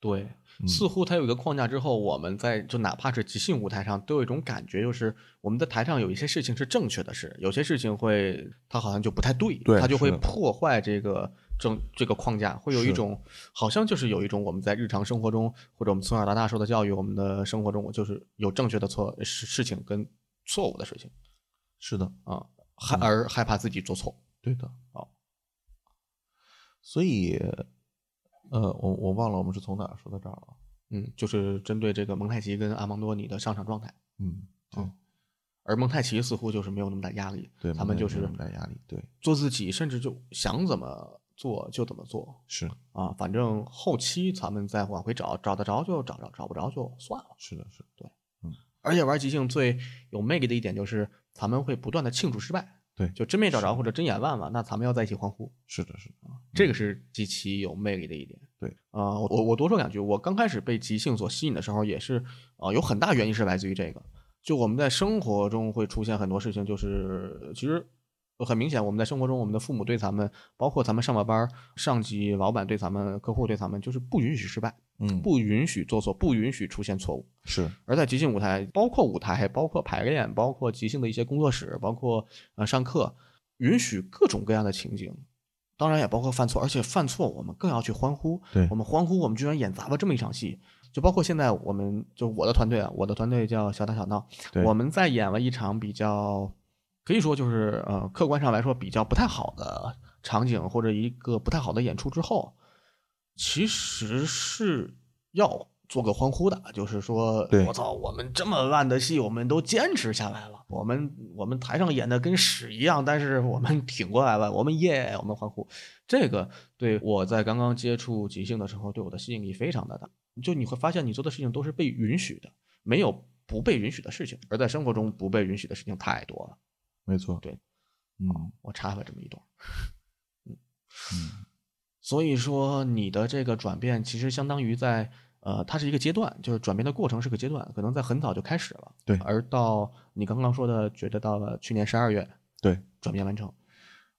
对，嗯似乎它有一个框架之后，我们在就哪怕是即兴舞台上，都有一种感觉，就是我们在台上有一些事情是正确的事，有些事情会它好像就不太对，对它就会破坏这个正这个框架，会有一种好像就是有一种我们在日常生活中或者我们从小到大受的教育，我们的生活中就是有正确的错事事情跟错误的事情。是的，啊，害嗯。而害怕自己做错。对的，啊，所以，呃，我我忘了我们是从哪儿说到这儿了。嗯，就是针对这个蒙太奇跟阿芒多尼的上场状态，嗯，对。哦而蒙太奇似乎就是没有那么大压力，对，他们就是没有那么大压力，对，做自己，甚至就想怎么做就怎么做。是啊，反正后期咱们再往回找，找得着就找着，找不着就算了。是的，是的，对，嗯，而且玩即兴最有魅力的一点就是，咱们会不断的庆祝失败。对就真没找着或者真演烂了，那咱们要在一起欢呼。是的，是的，这个是极其有魅力的一点。对，啊、我我我多说两句。我刚开始被即兴所吸引的时候，也是呃，有很大原因是来自于这个。就我们在生活中会出现很多事情，就是其实很明显，我们在生活中，我们的父母对咱们，包括咱们上了班儿，上级、老板对咱们，客户对咱们，就是不允许失败，嗯，不允许做错，不允许出现错误。是，而在即兴舞台，包括舞台，包括排练，包括即兴的一些工作室，包括呃上课，允许各种各样的情景，当然也包括犯错，而且犯错我们更要去欢呼。对我们欢呼，我们居然演砸了这么一场戏。就包括现在我们就我的团队啊，我的团队叫小打小闹，对我们在演了一场比较可以说就是呃客观上来说比较不太好的场景或者一个不太好的演出之后，其实是要做个欢呼的，就是说对我操，我们这么烂的戏我们都坚持下来了，我们我们台上演的跟屎一样，但是我们挺过来了，我们耶，我们欢呼，这个对我在刚刚接触即兴的时候对我的吸引力非常的大，就你会发现你做的事情都是被允许的，没有不被允许的事情，而在生活中不被允许的事情太多了。没错，对，嗯我插了这么一段。嗯，所以说你的这个转变其实相当于在呃，它是一个阶段，就是转变的过程是个阶段，可能在很早就开始了。对而到你刚刚说的，觉得到了去年十二月对，转变完成。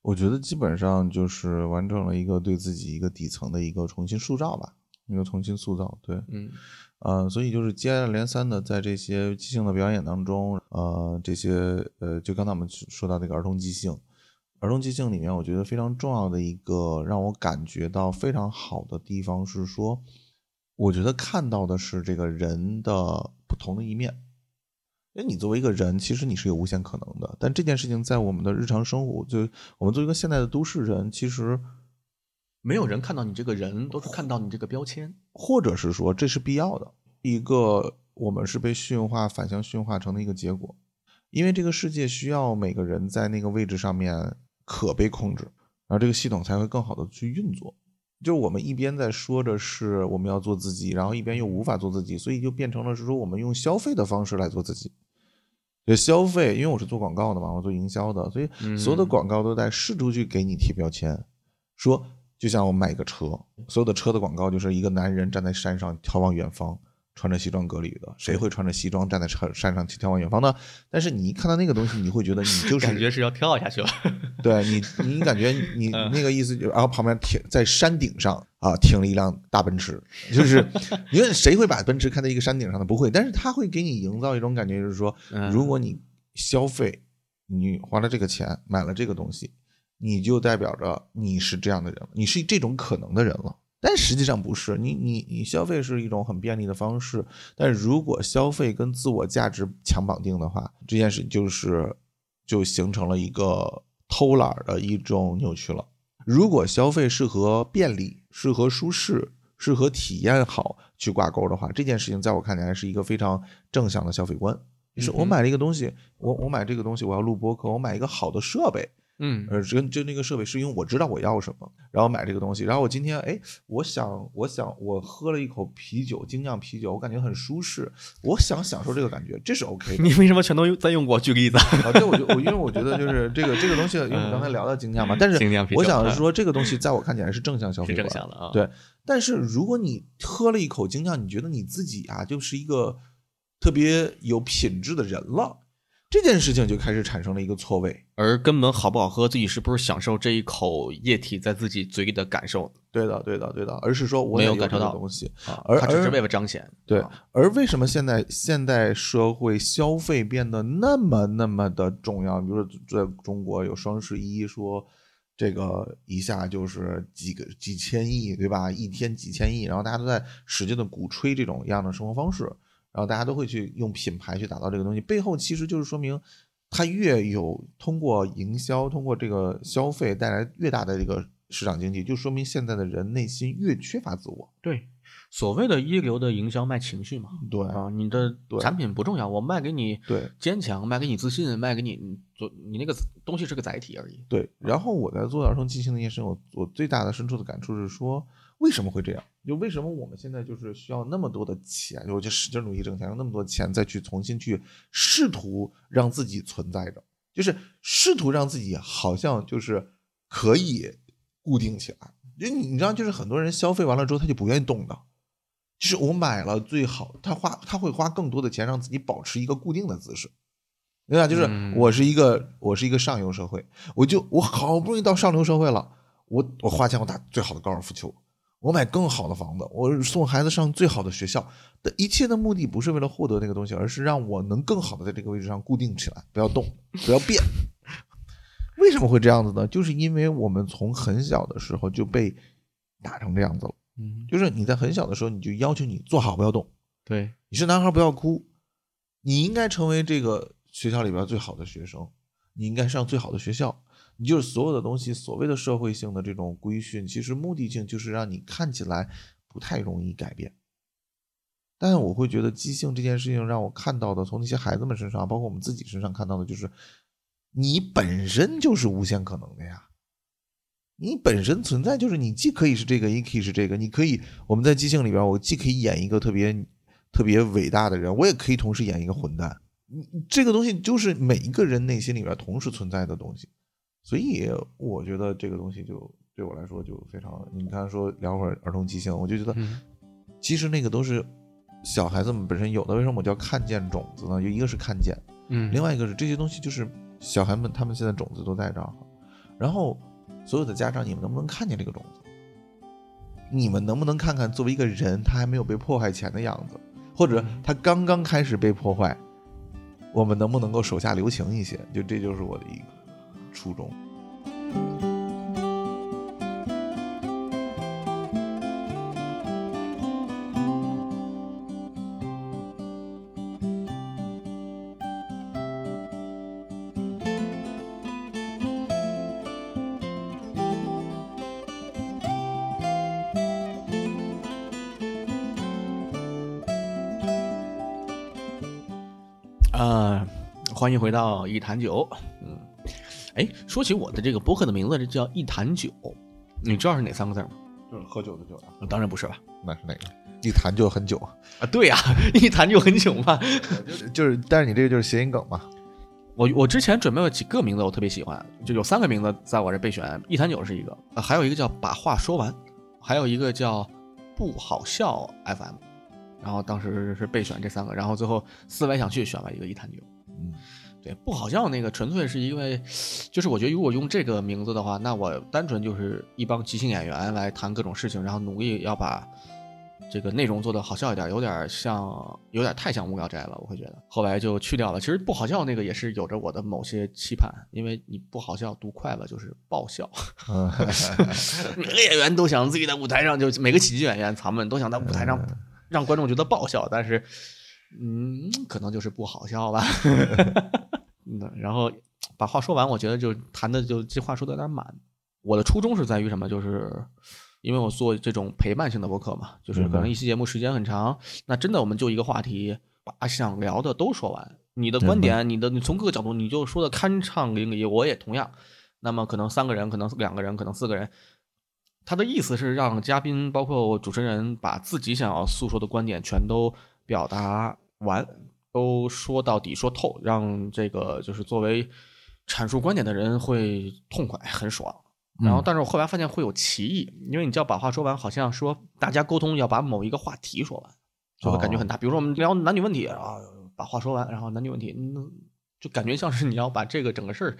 我觉得基本上就是完成了一个对自己一个底层的一个重新塑造吧，一个重新塑造，对，嗯呃，所以就是接二连三的在这些即兴的表演当中，呃，这些呃，就刚才我们说到这个儿童即兴，儿童即兴里面，我觉得非常重要的一个让我感觉到非常好的地方是说，我觉得看到的是这个人的不同的一面。因为你作为一个人，其实你是有无限可能的，但这件事情在我们的日常生活，就我们作为一个现代的都市人，其实没有人看到你这个人，都是看到你这个标签。或者是说这是必要的一个，我们是被驯化反向驯化成的一个结果，因为这个世界需要每个人在那个位置上面可被控制，然后这个系统才会更好的去运作。就是我们一边在说着是我们要做自己，然后一边又无法做自己，所以就变成了是说我们用消费的方式来做自己。就消费，因为我是做广告的嘛，我做营销的，所以所有的嗯广告都在试图去给你贴标签，说就像我买一个车，所有的车的广告就是一个男人站在山上眺望远方，穿着西装革履的，谁会穿着西装站在山山上去眺望远方呢？但是你一看到那个东西，你会觉得你就 是感觉是要跳下去了。对你，你感觉你 你那个意思就，然后旁边停在山顶上啊停了一辆大奔驰，就是因为谁会把奔驰开在一个山顶上的？不会，但是他会给你营造一种感觉，就是说，嗯如果你消费，你花了这个钱买了这个东西，你就代表着你是这样的人了，你是这种可能的人了。但实际上不是，你你你消费是一种很便利的方式，但如果消费跟自我价值强绑定的话，这件事就是就形成了一个偷懒儿的一种扭曲了。如果消费是和便利、是和舒适、是和体验好去挂钩的话，这件事情在我看来是一个非常正向的消费观。就是我买了一个东西，我我买这个东西，我要录播客，我买一个好的设备，嗯呃，就就那个设备是因为我知道我要什么，然后买这个东西，然后我今天哎，我想我想我喝了一口啤酒，精酿啤酒，我感觉很舒适，我想享受这个感觉，这是 OK 的。你为什么全都在用我举个例子？啊，对，我就我因为我觉得就是这个这个东西，因为我们刚才聊到精酿嘛，但是精酿啤酒我想说这个东西在我看起来是正向消费是，正向的啊。对，但是如果你喝了一口精酿，你觉得你自己啊就是一个特别有品质的人了，这件事情就开始产生了一个错位。而根本好不好喝，自己是不是享受这一口液体在自己嘴里的感受对的，对的，对的，而是说我没有感受到东西。啊？而而它只是为了彰显。对啊，而为什么现在现代社会消费变得那么那么的重要？比如说，在中国有双十一，说这个一下就是几个几千亿，对吧？一天几千亿，然后大家都在使劲的鼓吹这种样的生活方式，然后大家都会去用品牌去打造这个东西，背后其实就是说明。它越有通过营销，通过这个消费带来越大的这个市场经济，就说明现在的人内心越缺乏自我。对，所谓的一流的营销卖情绪嘛。对啊，你的产品不重要，我卖给你对坚强，卖给你自信，卖给你你做你那个东西是个载体而已。对，然后我在做儿童即兴那件事，我我最大的深处的感触是说，为什么会这样？就为什么我们现在就是需要那么多的钱，就就使劲努力挣钱，用那么多钱再去重新去试图让自己存在着，就是试图让自己好像就是可以固定起来。因为你你知道，就是很多人消费完了之后他就不愿意动的，就是我买了最好，他花他会花更多的钱让自己保持一个固定的姿势。对吧？就是嗯我是一个我是一个上流社会，我就我好不容易到上流社会了，我我花钱我打最好的高尔夫球，我买更好的房子，我送孩子上最好的学校的一切的目的不是为了获得那个东西，而是让我能更好的在这个位置上固定起来，不要动，不要变。为什么会这样子呢？就是因为我们从很小的时候就被打成这样子了，嗯，就是你在很小的时候你就要求你坐好不要动，对，你是男孩不要哭，你应该成为这个学校里边最好的学生，你应该上最好的学校。你就是所有的东西，所谓的社会性的这种规训，其实目的性就是让你看起来不太容易改变。但我会觉得即兴这件事情让我看到的，从那些孩子们身上，包括我们自己身上看到的，就是你本身就是无限可能的呀。你本身存在就是你既可以是这个，也可以是这个。你可以我们在即兴里边，我既可以演一个特别特别伟大的人，我也可以同时演一个混蛋。这个东西就是每一个人内心里边同时存在的东西，所以我觉得这个东西就对我来说就非常。你刚才说聊会儿儿童即兴，我就觉得嗯其实那个都是小孩子们本身有的。为什么我叫看见种子呢？就一个是看见，嗯，另外一个是这些东西就是小孩们他们现在种子都在这儿，然后所有的家长，你们能不能看见这个种子？你们能不能看看作为一个人，他还没有被破坏前的样子，或者他刚刚开始被破坏，我们能不能够手下留情一些？就这就是我的一个初衷。啊，欢迎回到一坛酒。嗯，哎，说起我的这个博客的名字，这叫一坛酒，你知道是哪三个字吗？就是喝酒的酒啊，当然不是吧？那是哪个？一坛就很久啊，啊，对呀、一坛就很久嘛。就是就是，但是你这个就是谐音梗嘛。我我之前准备了几个名字，我特别喜欢，就有三个名字在我这备选，一坛酒是一个，呃还有一个叫把话说完，还有一个叫不好笑 FM，然后当时是备选这三个，然后最后思来想去选了一个一坛酒。嗯，对，不好笑那个纯粹是因为，就是我觉得如果用这个名字的话，那我单纯就是一帮即兴演员来谈各种事情，然后努力要把这个内容做得好笑一点，有点像，有点太像无聊斋了，我会觉得。后来就去掉了。其实不好笑那个也是有着我的某些期盼，因为你不好笑读快了就是爆笑，嗯每个演员都想自己在舞台上，就每个喜剧演员咱们都想在舞台上让观众觉得爆笑，但是，嗯，可能就是不好笑吧。嗯，然后把话说完，我觉得就谈的就这话说的有点满。我的初衷是在于什么？就是因为我做这种陪伴性的播客嘛，就是可能一期节目时间很长，那真的我们就一个话题，把想聊的都说完。你的观点，你的你从各个角度，你就说的酣畅淋漓，我也同样。那么可能三个人，可能两个人，可能四个人，他的意思是让嘉宾，包括主持人，把自己想要诉说的观点全都表达完，都说到底，说透，让这个就是作为阐述观点的人会痛快，很爽。然后，但是我后来发现会有歧义，因为你只要把话说完，好像说大家沟通要把某一个话题说完，就会感觉很大。比如说我们聊男女问题啊，把话说完，然后男女问题，嗯，就感觉像是你要把这个整个事儿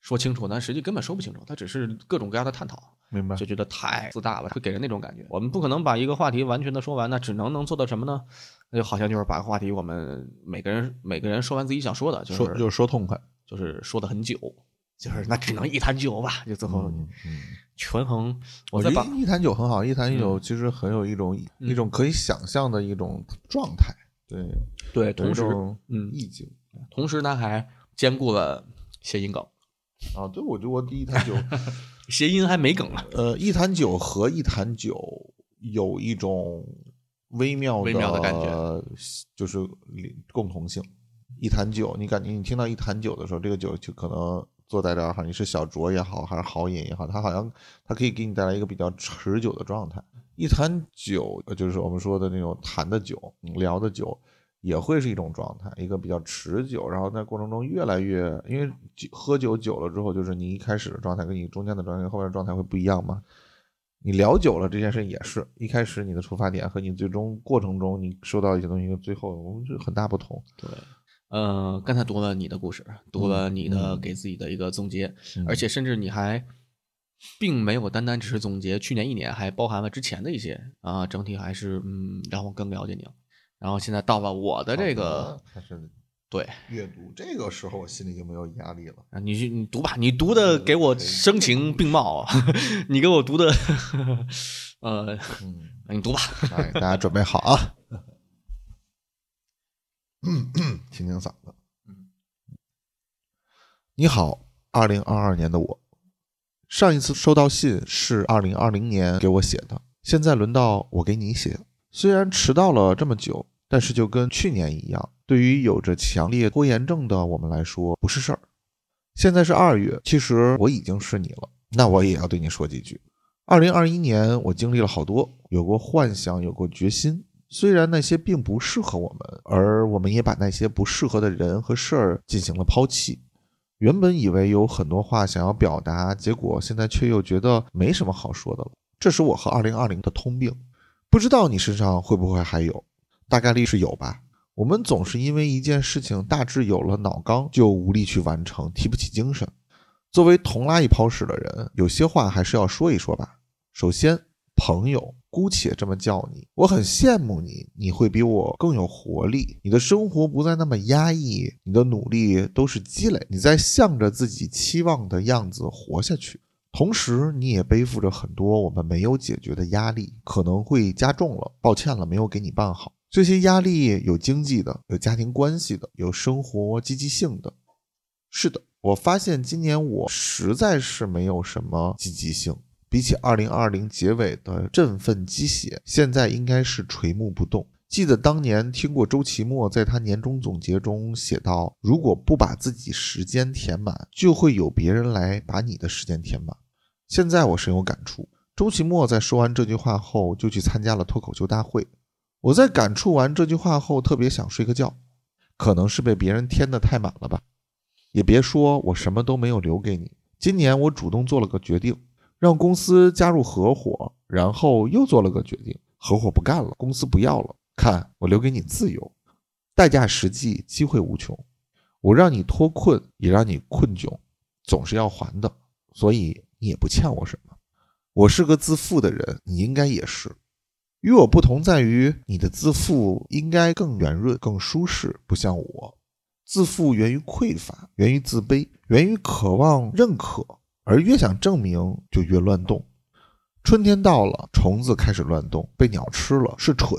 说清楚，但实际根本说不清楚，它只是各种各样的探讨。明白就。觉得太自大了，会给人那种感觉。我们不可能把一个话题完全的说完，那只能能做到什么呢？那就好像就是把话题我们每个人每个人说完自己想说的，就是说就是说痛快。就是说的很久，就是那只能一坛酒吧，就最后。权衡。我觉得一坛酒很好，一坛酒嗯其实很有一种、嗯一种可以想象的一种状态，对，对，同时嗯意境同时呢还兼顾了谐音梗，啊。对，我觉得我第一坛酒，谐音还没梗呢。呃，一坛酒和一坛酒有一种微妙的微妙的感觉，就是共同性。一坛酒，你感觉你听到一坛酒的时候，这个酒就可能坐在这儿哈，你是小酌也好，还是豪饮也好，它好像它可以给你带来一个比较持久的状态。一坛酒，就是我们说的那种谈的酒、聊的酒，也会是一种状态，一个比较持久。然后在过程中越来越，因为喝酒久了之后，就是你一开始的状态跟你中间的状态、后面的状态会不一样嘛。你聊久了，这件事也是一开始你的出发点和你最终过程中你收到一些东西，最后我们是很大不同。对，呃，刚才读了你的故事，读了你的给自己的一个总结，而且甚至你还。并没有单单只是总结去年一年，还包含了之前的一些啊，整体还是嗯，让我更了解你了。然后现在到了我的这个，对阅读，这个时候我心里就没有压力了。啊，你去你读吧，你读的给我声情并茂啊，你给我读的，呃，你读吧，大家准备好啊，清清嗓子。你好，二零二二年的我。上一次收到信是二零二零年给我写的，现在轮到我给你写。虽然迟到了这么久，但是就跟去年一样，对于有着强烈拖延症的我们来说不是事儿。现在是二月，其实我已经是你了，那我也要对你说几句。二零二一年我经历了好多，有过幻想，有过决心。虽然那些并不适合我们，而我们也把那些不适合的人和事儿进行了抛弃。原本以为有很多话想要表达，结果现在却又觉得没什么好说的了。这是我和二零二零的通病，不知道你身上会不会还有？大概率是有吧。我们总是因为一件事情大致有了脑纲，就无力去完成，提不起精神。作为同拉一泡屎的人，有些话还是要说一说吧。首先，朋友。姑且这么叫你，我很羡慕你，你会比我更有活力，你的生活不再那么压抑，你的努力都是积累，你在向着自己期望的样子活下去，同时你也背负着很多我们没有解决的压力，可能会加重了，抱歉了，没有给你办好。这些压力有经济的，有家庭关系的，有生活积极性的。是的，我发现今年我实在是没有什么积极性。比起二零二零结尾的振奋鸡血，现在应该是垂暮不动。记得当年听过周奇墨在他年终总结中写道：“如果不把自己时间填满，就会有别人来把你的时间填满。”现在我深有感触。周奇墨在说完这句话后，就去参加了脱口秀大会。我在感触完这句话后，特别想睡个觉，可能是被别人填得太满了吧。也别说我什么都没有留给你。今年我主动做了个决定。让公司加入合伙，然后又做了个决定，合伙不干了，公司不要了。看我留给你自由，代价实际，机会无穷。我让你脱困，也让你困窘，总是要还的，所以你也不欠我什么。我是个自负的人，你应该也是。与我不同在于，你的自负应该更圆润、更舒适，不像我，自负源于匮乏，源于自卑，源于渴望认可。而越想证明，就越乱动。春天到了，虫子开始乱动，被鸟吃了是蠢。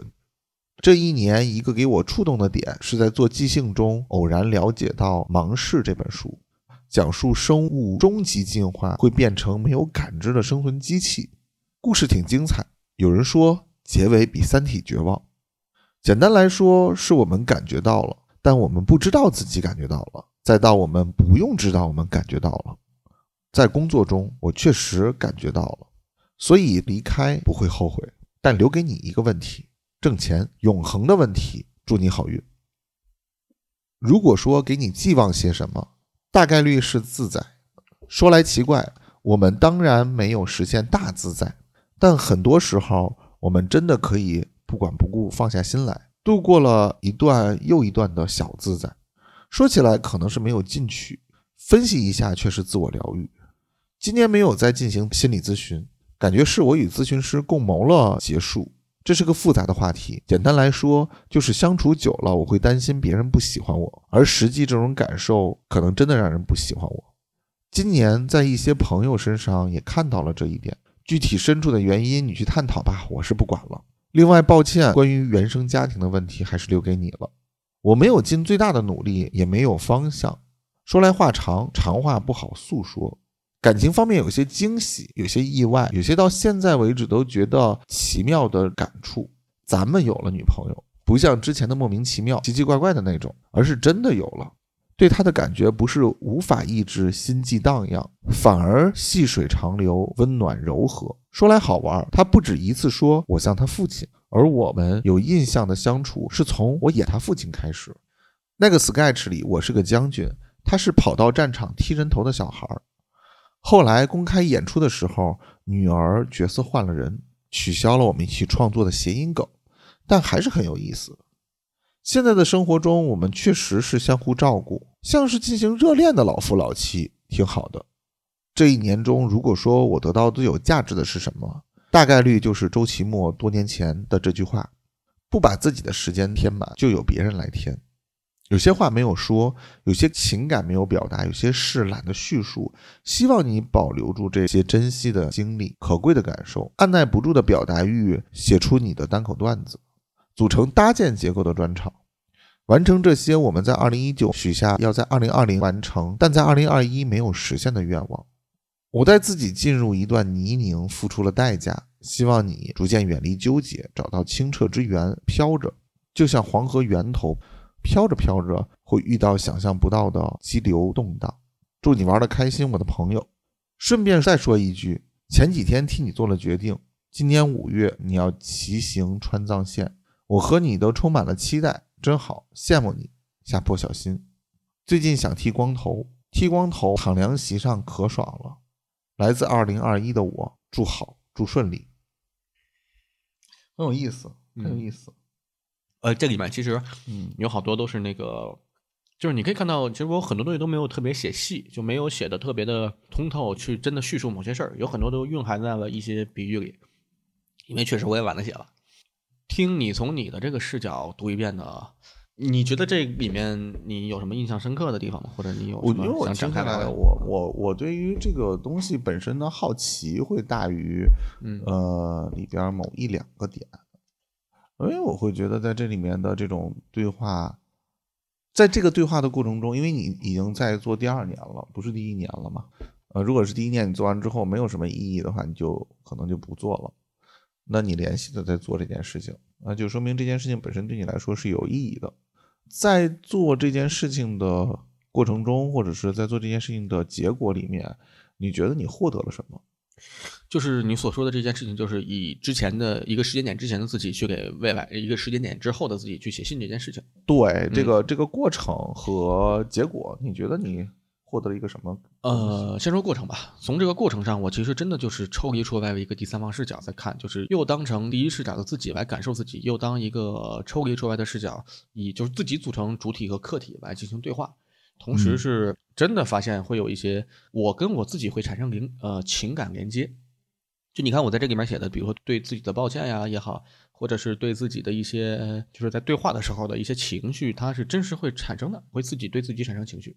这一年，一个给我触动的点，是在做即兴中偶然了解到《盲视》这本书，讲述生物终极进化会变成没有感知的生存机器。故事挺精彩，有人说结尾比《三体》绝望。简单来说，是我们感觉到了，但我们不知道自己感觉到了，再到我们不用知道我们感觉到了。在工作中，我确实感觉到了，所以离开不会后悔。但留给你一个问题：挣钱永恒的问题。祝你好运。如果说给你寄望些什么，大概率是自在。说来奇怪，我们当然没有实现大自在，但很多时候，我们真的可以不管不顾，放下心来，度过了一段又一段的小自在。说起来可能是没有进取，分析一下却是自我疗愈。今年没有再进行心理咨询，感觉是我与咨询师共谋了结束。这是个复杂的话题，简单来说就是相处久了，我会担心别人不喜欢我，而实际这种感受可能真的让人不喜欢我。今年在一些朋友身上也看到了这一点，具体深处的原因你去探讨吧，我是不管了。另外，抱歉，关于原生家庭的问题还是留给你了。我没有尽最大的努力，也没有方向。说来话长，长话不好诉说。感情方面有些惊喜，有些意外，有些到现在为止都觉得奇妙的感触。咱们有了女朋友，不像之前的莫名其妙、奇奇怪怪的那种，而是真的有了。对他的感觉不是无法抑制，心悸荡漾，反而细水长流，温暖柔和，说来好玩，他不止一次说我像他父亲，而我们有印象的相处是从我演他父亲开始。那个 sketch 里，我是个将军，他是跑到战场踢人头的小孩。后来公开演出的时候，女儿角色换了人，取消了我们一起创作的谐音梗，但还是很有意思。现在的生活中，我们确实是相互照顾，像是进行热恋的老夫老妻，挺好的。这一年中，如果说我得到最有价值的是什么，大概率就是周奇墨多年前的这句话：不把自己的时间填满，就有别人来填。有些话没有说，有些情感没有表达，有些事懒得叙述。希望你保留住这些珍惜的经历、可贵的感受，按耐不住的表达欲，写出你的单口段子，组成搭建结构的专场。完成这些，我们在二零一九许下要在二零二零完成，但在二零二一没有实现的愿望。我带自己进入一段泥泞，付出了代价。希望你逐渐远离纠结，找到清澈之源，飘着，就像黄河源头，飘着飘着会遇到想象不到的激流动荡。祝你玩的开心，我的朋友。顺便再说一句，前几天替你做了决定，今年五月你要骑行川藏线，我和你都充满了期待，真好，羡慕你。下坡小心。最近想剃光头，剃光头躺凉席上可爽了。来自二零二一的我，祝好，祝顺利，很有意思，很有意思。呃，这里面其实嗯有好多都是那个，就是你可以看到，其实我很多东西都没有特别写细，就没有写的特别的通透，去真的叙述某些事儿，有很多都蕴含在了一些比喻里。因为确实我也懒得写了，听你从你的这个视角读一遍的，你觉得这里面你有什么印象深刻的地方吗？或者你有什么想展开来听下来，我我我对于这个东西本身的好奇会大于嗯呃里边某一两个点，因为我会觉得在这里面的这种对话，在这个对话的过程中，因为你已经在做第二年了，不是第一年了嘛，呃，如果是第一年你做完之后没有什么意义的话，你就可能就不做了。那你联系的在做这件事情，那就说明这件事情本身对你来说是有意义的。在做这件事情的过程中，或者是在做这件事情的结果里面，你觉得你获得了什么？就是你所说的这件事情，就是以之前的一个时间点之前的自己去给未来一个时间点之后的自己去写信这件事情。对这个、这个过程和结果，你觉得你获得了一个什么？呃，先说过程吧。从这个过程上，我其实真的就是抽离出来的一个第三方视角在看，就是又当成第一视角的自己来感受自己，又当一个抽离出来的视角，以就是自己组成主体和客体来进行对话。同时是真的发现会有一些我跟我自己会产生灵呃情感连接。就你看我在这里面写的，比如说对自己的抱歉呀也好，或者是对自己的一些就是在对话的时候的一些情绪，它是真实会产生的，会自己对自己产生情绪。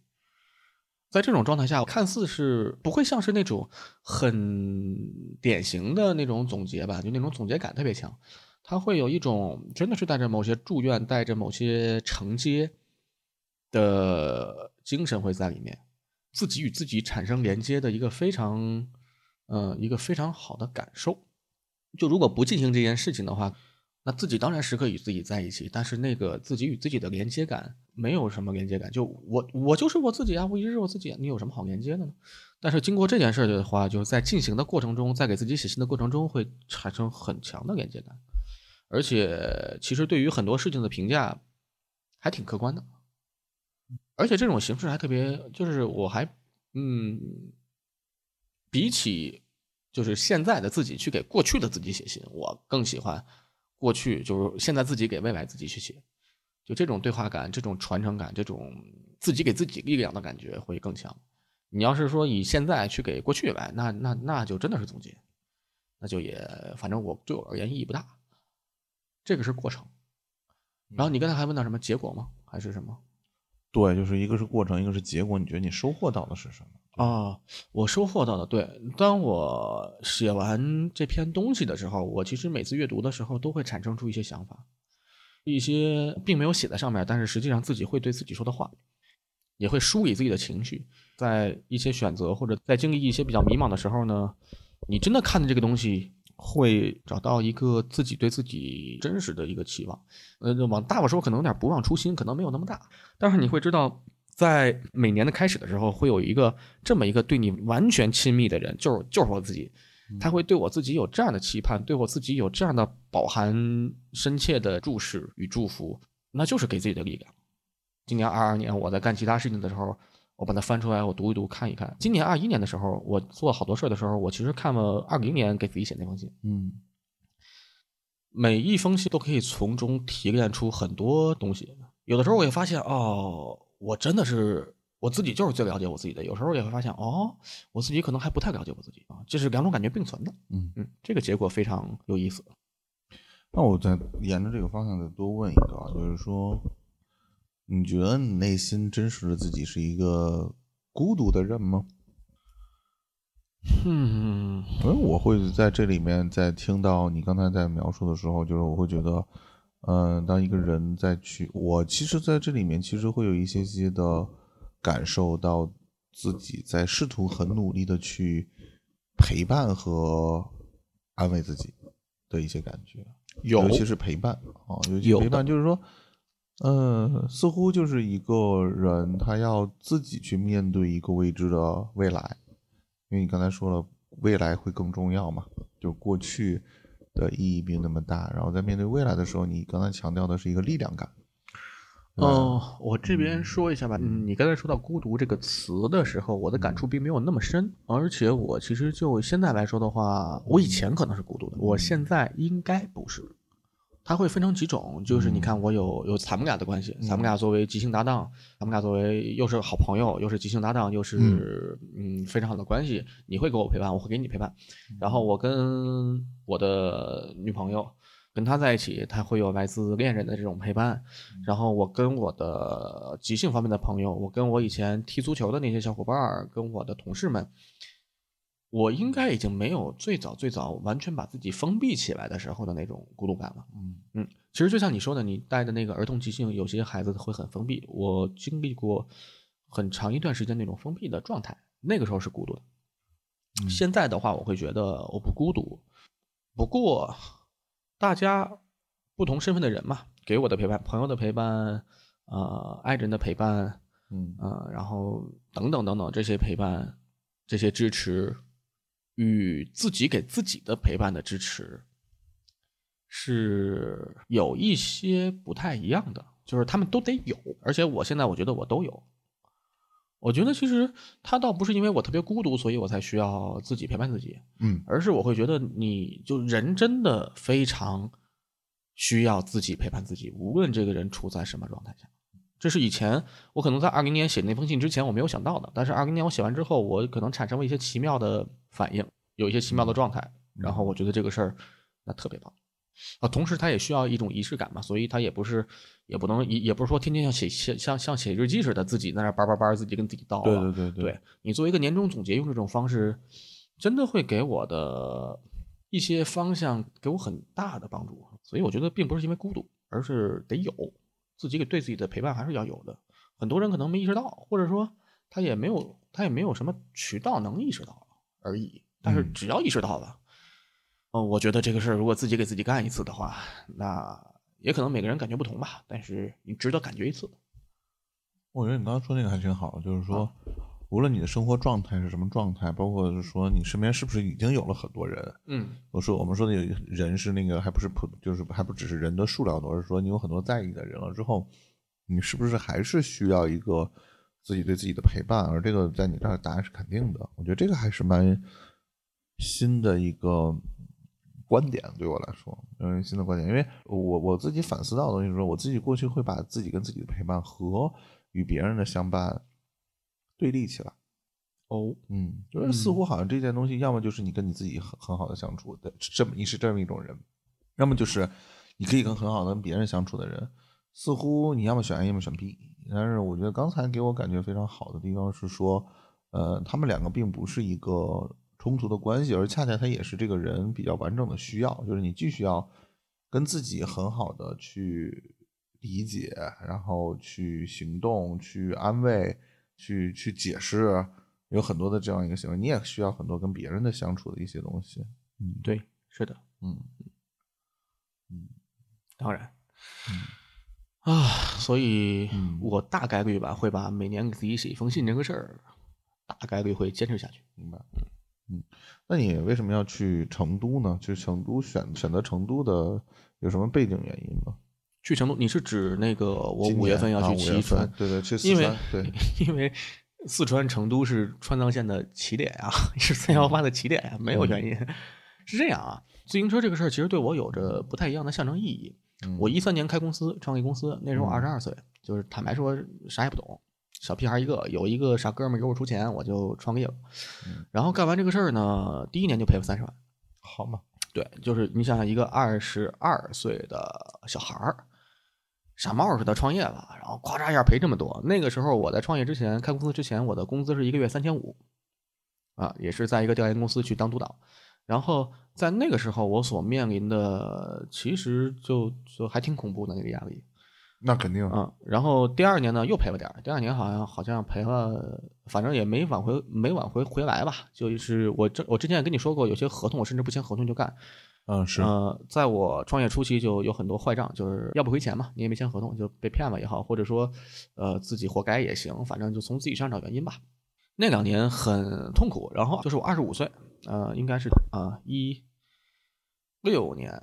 在这种状态下，看似是不会像是那种很典型的那种总结吧，就那种总结感特别强，它会有一种真的是带着某些祝愿、带着某些承接的精神会在里面，自己与自己产生连接的一个非常，呃，一个非常好的感受。就如果不进行这件事情的话，那自己当然时刻与自己在一起，但是那个自己与自己的连接感没有什么连接感。就我我就是我自己啊，我一直是我自己，你有什么好连接的呢？但是经过这件事的话，就是在进行的过程中，在给自己写信的过程中，会产生很强的连接感，而且其实对于很多事情的评价还挺客观的，而且这种形式还特别，就是我还嗯，比起就是现在的自己去给过去的自己写信，我更喜欢。过去就是现在自己给未来自己去写，就这种对话感、这种传承感、这种自己给自己力量的感觉会更强。你要是说以现在去给过去来，那那那就真的是总结，那就也反正我对我而言意义不大。这个是过程。然后你刚才还问到什么结果吗？还是什么？对，就是一个是过程，一个是结果。你觉得你收获到的是什么？啊，我收获到的，对，当我写完这篇东西的时候，我其实每次阅读的时候都会产生出一些想法，一些并没有写在上面，但是实际上自己会对自己说的话，也会梳理自己的情绪，在一些选择或者在经历一些比较迷茫的时候呢，你真的看的这个东西，会找到一个自己对自己真实的一个期望，呃，往大了说可能有点不忘初心，可能没有那么大，但是你会知道。在每年的开始的时候，会有一个这么一个对你完全亲密的人，就是就是我自己，他会对我自己有这样的期盼，对我自己有这样的饱含深切的注视与祝福，那就是给自己的力量。今年二二年我在干其他事情的时候，我把它翻出来，我读一读，看一看。今年二一年的时候，我做好多事儿的时候，我其实看了二零年给自己写那封信，嗯每一封信都可以从中提炼出很多东西。有的时候我也发现，哦，我真的是我自己就是最了解我自己的。有时候也会发现，哦，我自己可能还不太了解我自己啊，这是两种感觉并存的。嗯嗯，这个结果非常有意思。那我再沿着这个方向再多问一个啊，就是说，你觉得你内心真实的自己是一个孤独的人吗？嗯因为我会在这里面，在听到你刚才在描述的时候，就是我会觉得，嗯、当一个人在去，我其实在这里面其实会有一些些的感受到自己在试图很努力的去陪伴和安慰自己的一些感觉，有尤其是陪伴啊，尤其陪伴就是说，嗯，似乎就是一个人他要自己去面对一个未知的未来，因为你刚才说了，未来会更重要嘛，就过去的意义并那么大，然后在面对未来的时候，你刚才强调的是一个力量感。嗯，我这边说一下吧。嗯，你刚才说到“孤独”这个词的时候，我的感触并没有那么深，而且我其实就现在来说的话，我以前可能是孤独的，我现在应该不是。它会分成几种，就是你看我有有咱们俩的关系，咱们俩作为即兴搭档，咱们俩作为又是好朋友，又是即兴搭档，又是嗯非常好的关系，你会给我陪伴，我会给你陪伴。然后我跟我的女朋友跟她在一起，她会有来自恋人的这种陪伴。然后我跟我的即兴方面的朋友，我跟我以前踢足球的那些小伙伴儿，跟我的同事们，我应该已经没有最早最早完全把自己封闭起来的时候的那种孤独感了。嗯嗯，其实就像你说的，你带的那个儿童急性，有些孩子会很封闭。我经历过很长一段时间那种封闭的状态，那个时候是孤独的。嗯现在的话，我会觉得我不孤独。不过，大家不同身份的人嘛，给我的陪伴，朋友的陪伴，呃，爱人的陪伴，嗯呃，然后等等等等这些陪伴，这些支持，与自己给自己的陪伴的支持，是有一些不太一样的，就是他们都得有，而且我现在我觉得我都有。我觉得其实他倒不是因为我特别孤独，所以我才需要自己陪伴自己，嗯而是我会觉得你就人真的非常需要自己陪伴自己，无论这个人处在什么状态下。这是以前我可能在二零年写那封信之前我没有想到的，但是二零年我写完之后，我可能产生了一些奇妙的反应，有一些奇妙的状态，然后我觉得这个事儿那特别棒啊。同时，它也需要一种仪式感嘛，所以它也不是也不能也也不是说天天像写写像像写日记似的，自己在那儿叭叭叭自己跟自己叨对啊。对对对你作为一个年终总结，用这种方式，真的会给我的一些方向给我很大的帮助。所以我觉得并不是因为孤独，而是得有自己给对自己的陪伴还是要有的。很多人可能没意识到，或者说他也没有他也没有什么渠道能意识到而已。但是嗯只要意识到了，嗯、我觉得这个事儿如果自己给自己干一次的话，那也可能每个人感觉不同吧。但是你值得感觉一次。我觉得你刚刚说那个还挺好，就是说，啊无论你的生活状态是什么状态，包括是说你身边是不是已经有了很多人，嗯我说我们说的有人是那个还不是普，就是还不只是人的数量多，而是说你有很多在意的人了之后，你是不是还是需要一个自己对自己的陪伴？而这个在你这儿答案是肯定的。我觉得这个还是蛮新的一个观点，对我来说，嗯，新的观点，因为我我自己反思到的东西是说，我自己过去会把自己跟自己的陪伴和与别人的相伴对立起来。哦，嗯，就是似乎好像这件东西，要么就是你跟你自己很很好的相处的，这么你是这么一种人，要么就是你可以跟很好的跟别人相处的人，似乎你要么选 A，要么选 B。但是我觉得刚才给我感觉非常好的地方是说，呃，他们两个并不是一个冲突的关系，而恰恰他也是这个人比较完整的需要，就是你既需要跟自己很好的去理解，然后去行动，去安慰，去去解释。有很多的这样一个行为，你也需要很多跟别人的相处的一些东西。嗯，对，是的，嗯嗯当然。啊，所以嗯我大概率吧会把每年给自己写一封信这个事儿，大概率会坚持下去。明白。嗯那你为什么要去成都呢？就是成都选选择成都的有什么背景原因吗？去成都，你是指那个我五月份要去四川份，对对，去四川，对，因为四川成都是川藏线的起点啊、是三幺八的起点啊、没有原因。是这样啊，自行车这个事儿其实对我有着不太一样的象征意义。嗯我一三年开公司，创立公司，那时候二十二岁，就是坦白说啥也不懂，小屁孩一个，有一个傻哥们儿给我出钱，我就创业了。嗯然后干完这个事儿呢，第一年就赔了三十万。好嘛，对，就是你想想，一个二十二岁的小孩儿，傻帽似的创业了，然后咵嚓一下赔这么多。那个时候我在创业之前，开公司之前，我的工资是一个月三千五，啊，也是在一个调研公司去当督导。然后在那个时候，我所面临的其实就就还挺恐怖的那个压力，那肯定，嗯。然后第二年呢，又赔了点儿，第二年好像好像赔了，反正也没挽回没挽回回来吧。就是我这我之前也跟你说过，有些合同我甚至不签合同就干，嗯是，呃，在我创业初期就有很多坏账，就是要不回钱嘛，你也没签合同就被骗了也好，或者说呃自己活该也行，反正就从自己身上找原因吧。那两年很痛苦，然后就是我二十五岁，呃，应该是啊一六年、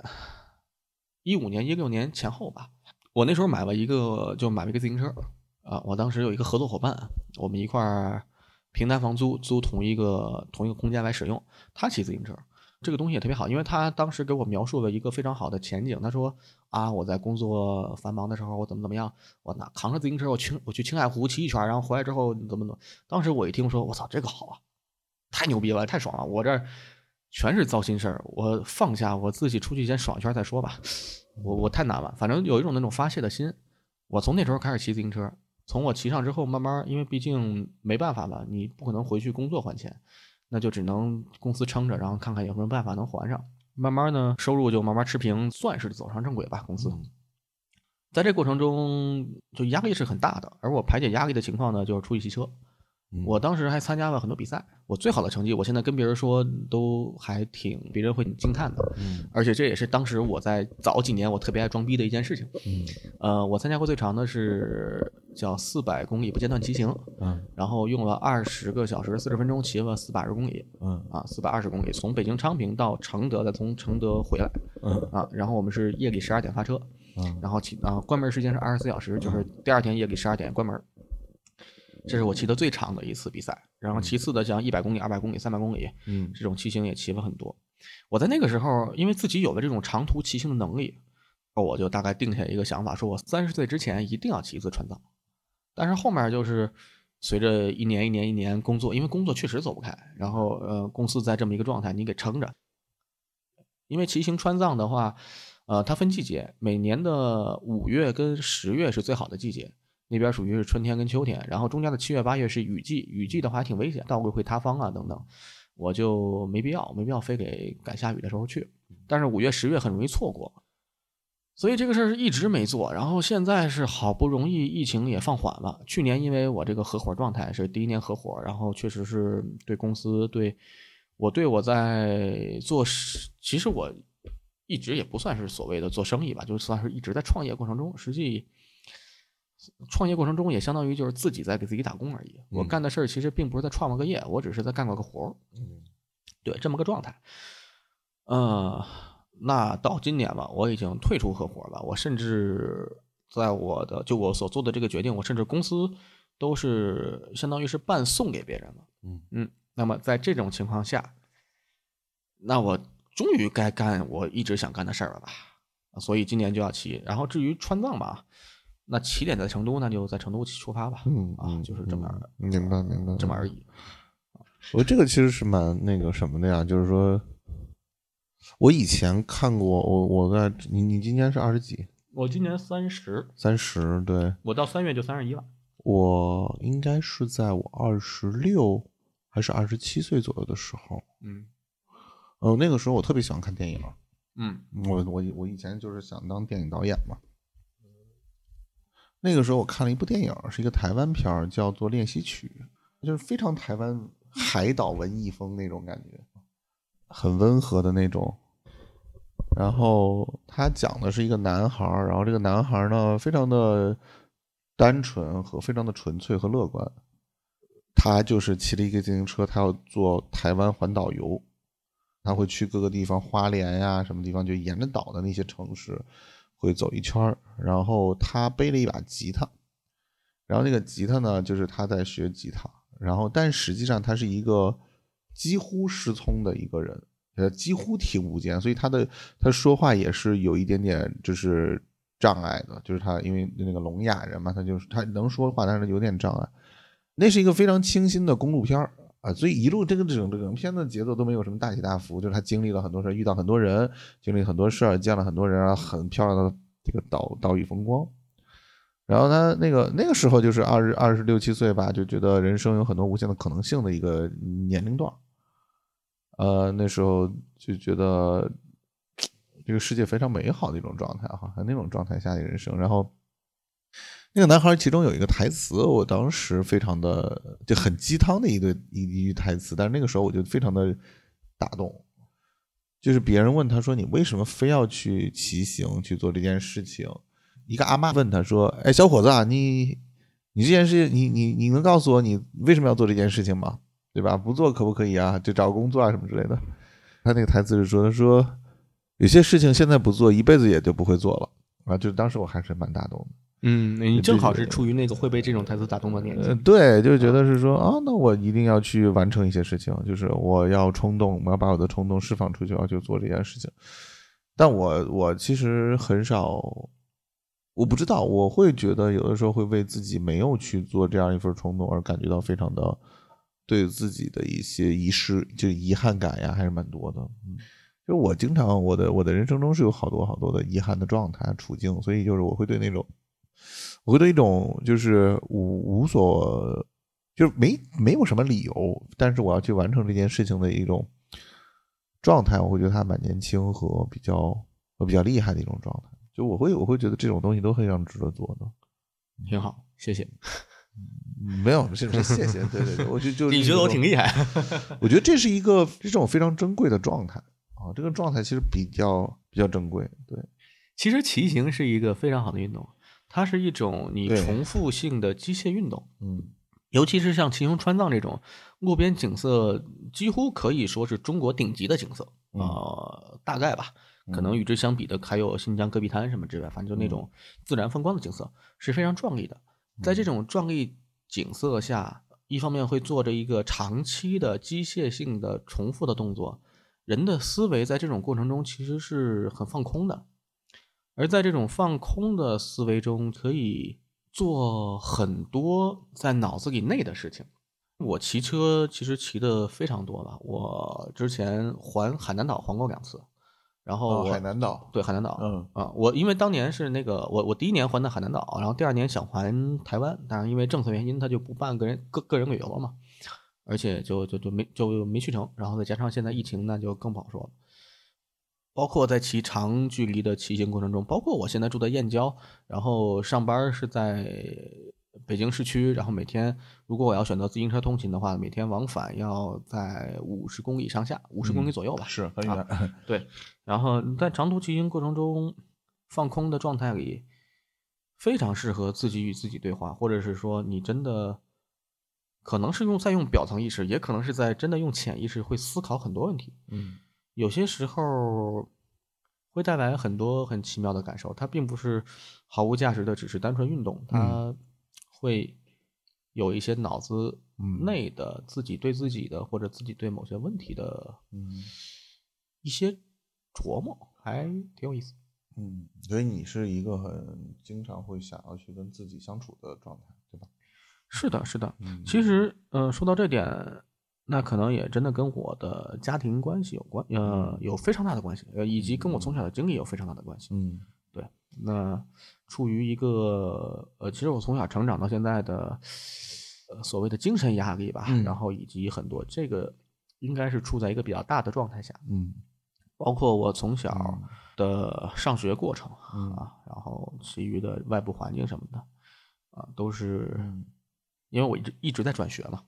一五年、一六年前后吧。我那时候买了一个，就买了一个自行车啊、我当时有一个合作伙伴，我们一块儿平摊房租，租同一个同一个空间来使用。他骑自行车，这个东西也特别好，因为他当时给我描述了一个非常好的前景。他说啊，我在工作繁忙的时候，我怎么怎么样，我拿扛着自行车，我去我去青海湖骑一圈，然后回来之后怎么怎么。当时我一听说，我操，这个好啊，太牛逼了，太爽了！我这儿全是糟心事儿，我放下我自己出去先爽一圈再说吧。我我太难了，反正有一种那种发泄的心。我从那时候开始骑自行车，从我骑上之后，慢慢因为毕竟没办法嘛，你不可能回去工作还钱，那就只能公司撑着，然后看看有什么办法能还上。慢慢呢，收入就慢慢持平，算是走上正轨吧。公司，在这过程中就压力是很大的，而我排解压力的情况呢，就是出去骑车。我当时还参加了很多比赛，我最好的成绩，我现在跟别人说都还挺，别人会挺惊叹的。嗯而且这也是当时我在早几年我特别爱装逼的一件事情。嗯呃，我参加过最长的是叫四百公里不间断骑行，嗯然后用了二十个小时四十分钟骑了四百二十公里嗯啊，四百二十公里，从北京昌平到承德，再从承德回来嗯啊。然后我们是夜里十二点发车，嗯然后骑啊关门时间是二十四小时，就是第二天夜里十二点关门。这是我骑的最长的一次比赛，然后其次的像一百公里、二百公里、三百公里，嗯这种骑行也骑了很多。我在那个时候，因为自己有了这种长途骑行的能力，我就大概定下一个想法，说我三十岁之前一定要骑一次川藏。但是后面就是随着一年一年一年工作，因为工作确实走不开，然后呃公司在这么一个状态，你给撑着。因为骑行川藏的话，呃，它分季节，每年的五月跟十月是最好的季节，那边属于是春天跟秋天，然后中间的七月八月是雨季，雨季的话还挺危险，道路会塌方啊等等，我就没必要，没必要非给赶下雨的时候去。但是五月十月很容易错过，所以这个事儿是一直没做。然后现在是好不容易疫情也放缓了，去年因为我这个合伙状态是第一年合伙，然后确实是对公司对我对我在做事，其实我一直也不算是所谓的做生意吧，就算是一直在创业过程中，实际创业过程中也相当于就是自己在给自己打工而已。我嗯干的事儿其实并不是在创了个业，我只是在干过个活儿。嗯对，这么个状态。呃，那到今年吧，我已经退出合伙了。我甚至在我的就我所做的这个决定，我甚至公司都是相当于是半送给别人了。嗯嗯，那么在这种情况下，那我终于该干我一直想干的事儿了吧？所以今年就要骑。然后至于川藏吧，那起点在成都，那就在成都出发吧。啊，嗯啊就是这么、样的明白明白，这么而已。我这个其实是蛮那个什么的呀，就是说，我以前看过，我我在你你今年是二十几？我今年三十，三十？对，我到三月就三十一了。我应该是在我二十六还是二十七岁左右的时候，嗯呃，那个时候我特别喜欢看电影，嗯我我我以前就是想当电影导演嘛。那个时候我看了一部电影，是一个台湾片儿，叫做《练习曲》，就是非常台湾海岛文艺风那种感觉，很温和的那种。然后他讲的是一个男孩儿，然后这个男孩儿呢非常的单纯和非常的纯粹和乐观。他就是骑了一个自行车，他要做台湾环岛游，他会去各个地方，花莲呀什么地方，就沿着岛的那些城市会走一圈儿。然后他背了一把吉他，然后那个吉他呢，就是他在学吉他。然后，但实际上他是一个几乎失聪的一个人，呃，几乎听不见，所以他的他说话也是有一点点就是障碍的，就是他因为那个聋哑人嘛，他就是他能说话，但是有点障碍。那是一个非常清新的公路片儿啊，所以一路这个整整片的节奏都没有什么大起大伏，就是他经历了很多事，遇到很多人，经历很多事儿，见了很多人，很漂亮的这个岛岛屿风光。然后他那个那个时候就是二十二十六七岁吧，就觉得人生有很多无限的可能性的一个年龄段呃，那时候就觉得 这个世界非常美好的一种状态哈，那种状态下的人生。然后那个男孩其中有一个台词，我当时非常的就很鸡汤的一对一一句台词，但是那个时候我就非常的打动，就是别人问他说：“你为什么非要去骑行去做这件事情？”一个阿妈问他说：“哎，小伙子啊，你你这件事情，你你你能告诉我你为什么要做这件事情吗？对吧？不做可不可以啊？就找工作啊什么之类的。”他那个台词是说：“他说有些事情现在不做，一辈子也就不会做了啊。”就是当时我还是蛮打动的。嗯，你正好是处于那个会被这种台词打动的年纪。对，就觉得是说啊，那我一定要去完成一些事情，就是我要冲动，我要把我的冲动释放出去，要去做这件事情。但我我其实很少。我不知道，我会觉得有的时候会为自己没有去做这样一份冲动而感觉到非常的对自己的一些遗失，就遗憾感呀，还是蛮多的。嗯，就我经常我的我的人生中是有好多好多的遗憾的状态处境，所以就是我会对那种，我会对一种就是无无所，就是没没有什么理由，但是我要去完成这件事情的一种状态，我会觉得他蛮年轻和比较和比较厉害的一种状态。就我会我会觉得这种东西都非常值得做的，挺好，谢谢。没有，是谢谢。对对对，我就就 你觉得我挺厉害？我觉得这是一个这种非常珍贵的状态啊，这个状态其实比较比较珍贵。对，其实骑行是一个非常好的运动，它是一种你重复性的机械运动。嗯，尤其是像骑行川藏这种路边景色，几乎可以说是中国顶级的景色啊，大概吧。可能与之相比的还有新疆戈壁滩什么之类，反正就那种自然风光的景色是非常壮丽的。在这种壮丽景色下，一方面会做着一个长期的机械性的重复的动作，人的思维在这种过程中其实是很放空的。而在这种放空的思维中，可以做很多在脑子里内的事情。我骑车其实骑的非常多吧，我之前环海南岛环过两次。然后海南岛对海南岛，嗯啊，我因为当年是那个我我第一年环的海南岛，然后第二年想环台湾，但是因为政策原因，他就不办个人个个人旅游了嘛，而且就就就没就没去成，然后再加上现在疫情，那就更不好说了。包括在骑长距离的骑行过程中，包括我现在住在燕郊，然后上班是在。北京市区，然后每天如果我要选择自行车通勤的话，每天往返要在五十公里上下，五十公里左右吧，是很远。对，然后在长途骑行过程中，放空的状态里，非常适合自己与自己对话，或者是说你真的可能是用在用表层意识，也可能是在真的用潜意识会思考很多问题。嗯，有些时候会带来很多很奇妙的感受，它并不是毫无价值的，只是单纯运动，它。会有一些脑子内的自己对自己的或者自己对某些问题的嗯一些琢磨，还挺有意思。嗯，所以你是一个很经常会想要去跟自己相处的状态，对吧？是的，是的。其实，呃，说到这点，那可能也真的跟我的家庭关系有关，呃，有非常大的关系，呃，以及跟我从小的经历有非常大的关系。嗯，对，那。处于一个呃，其实我从小成长到现在的呃所谓的精神压力吧，然后以及很多这个应该是处在一个比较大的状态下，嗯，包括我从小的上学过程啊，然后其余的外部环境什么的啊，都是因为我一直一直在转学嘛。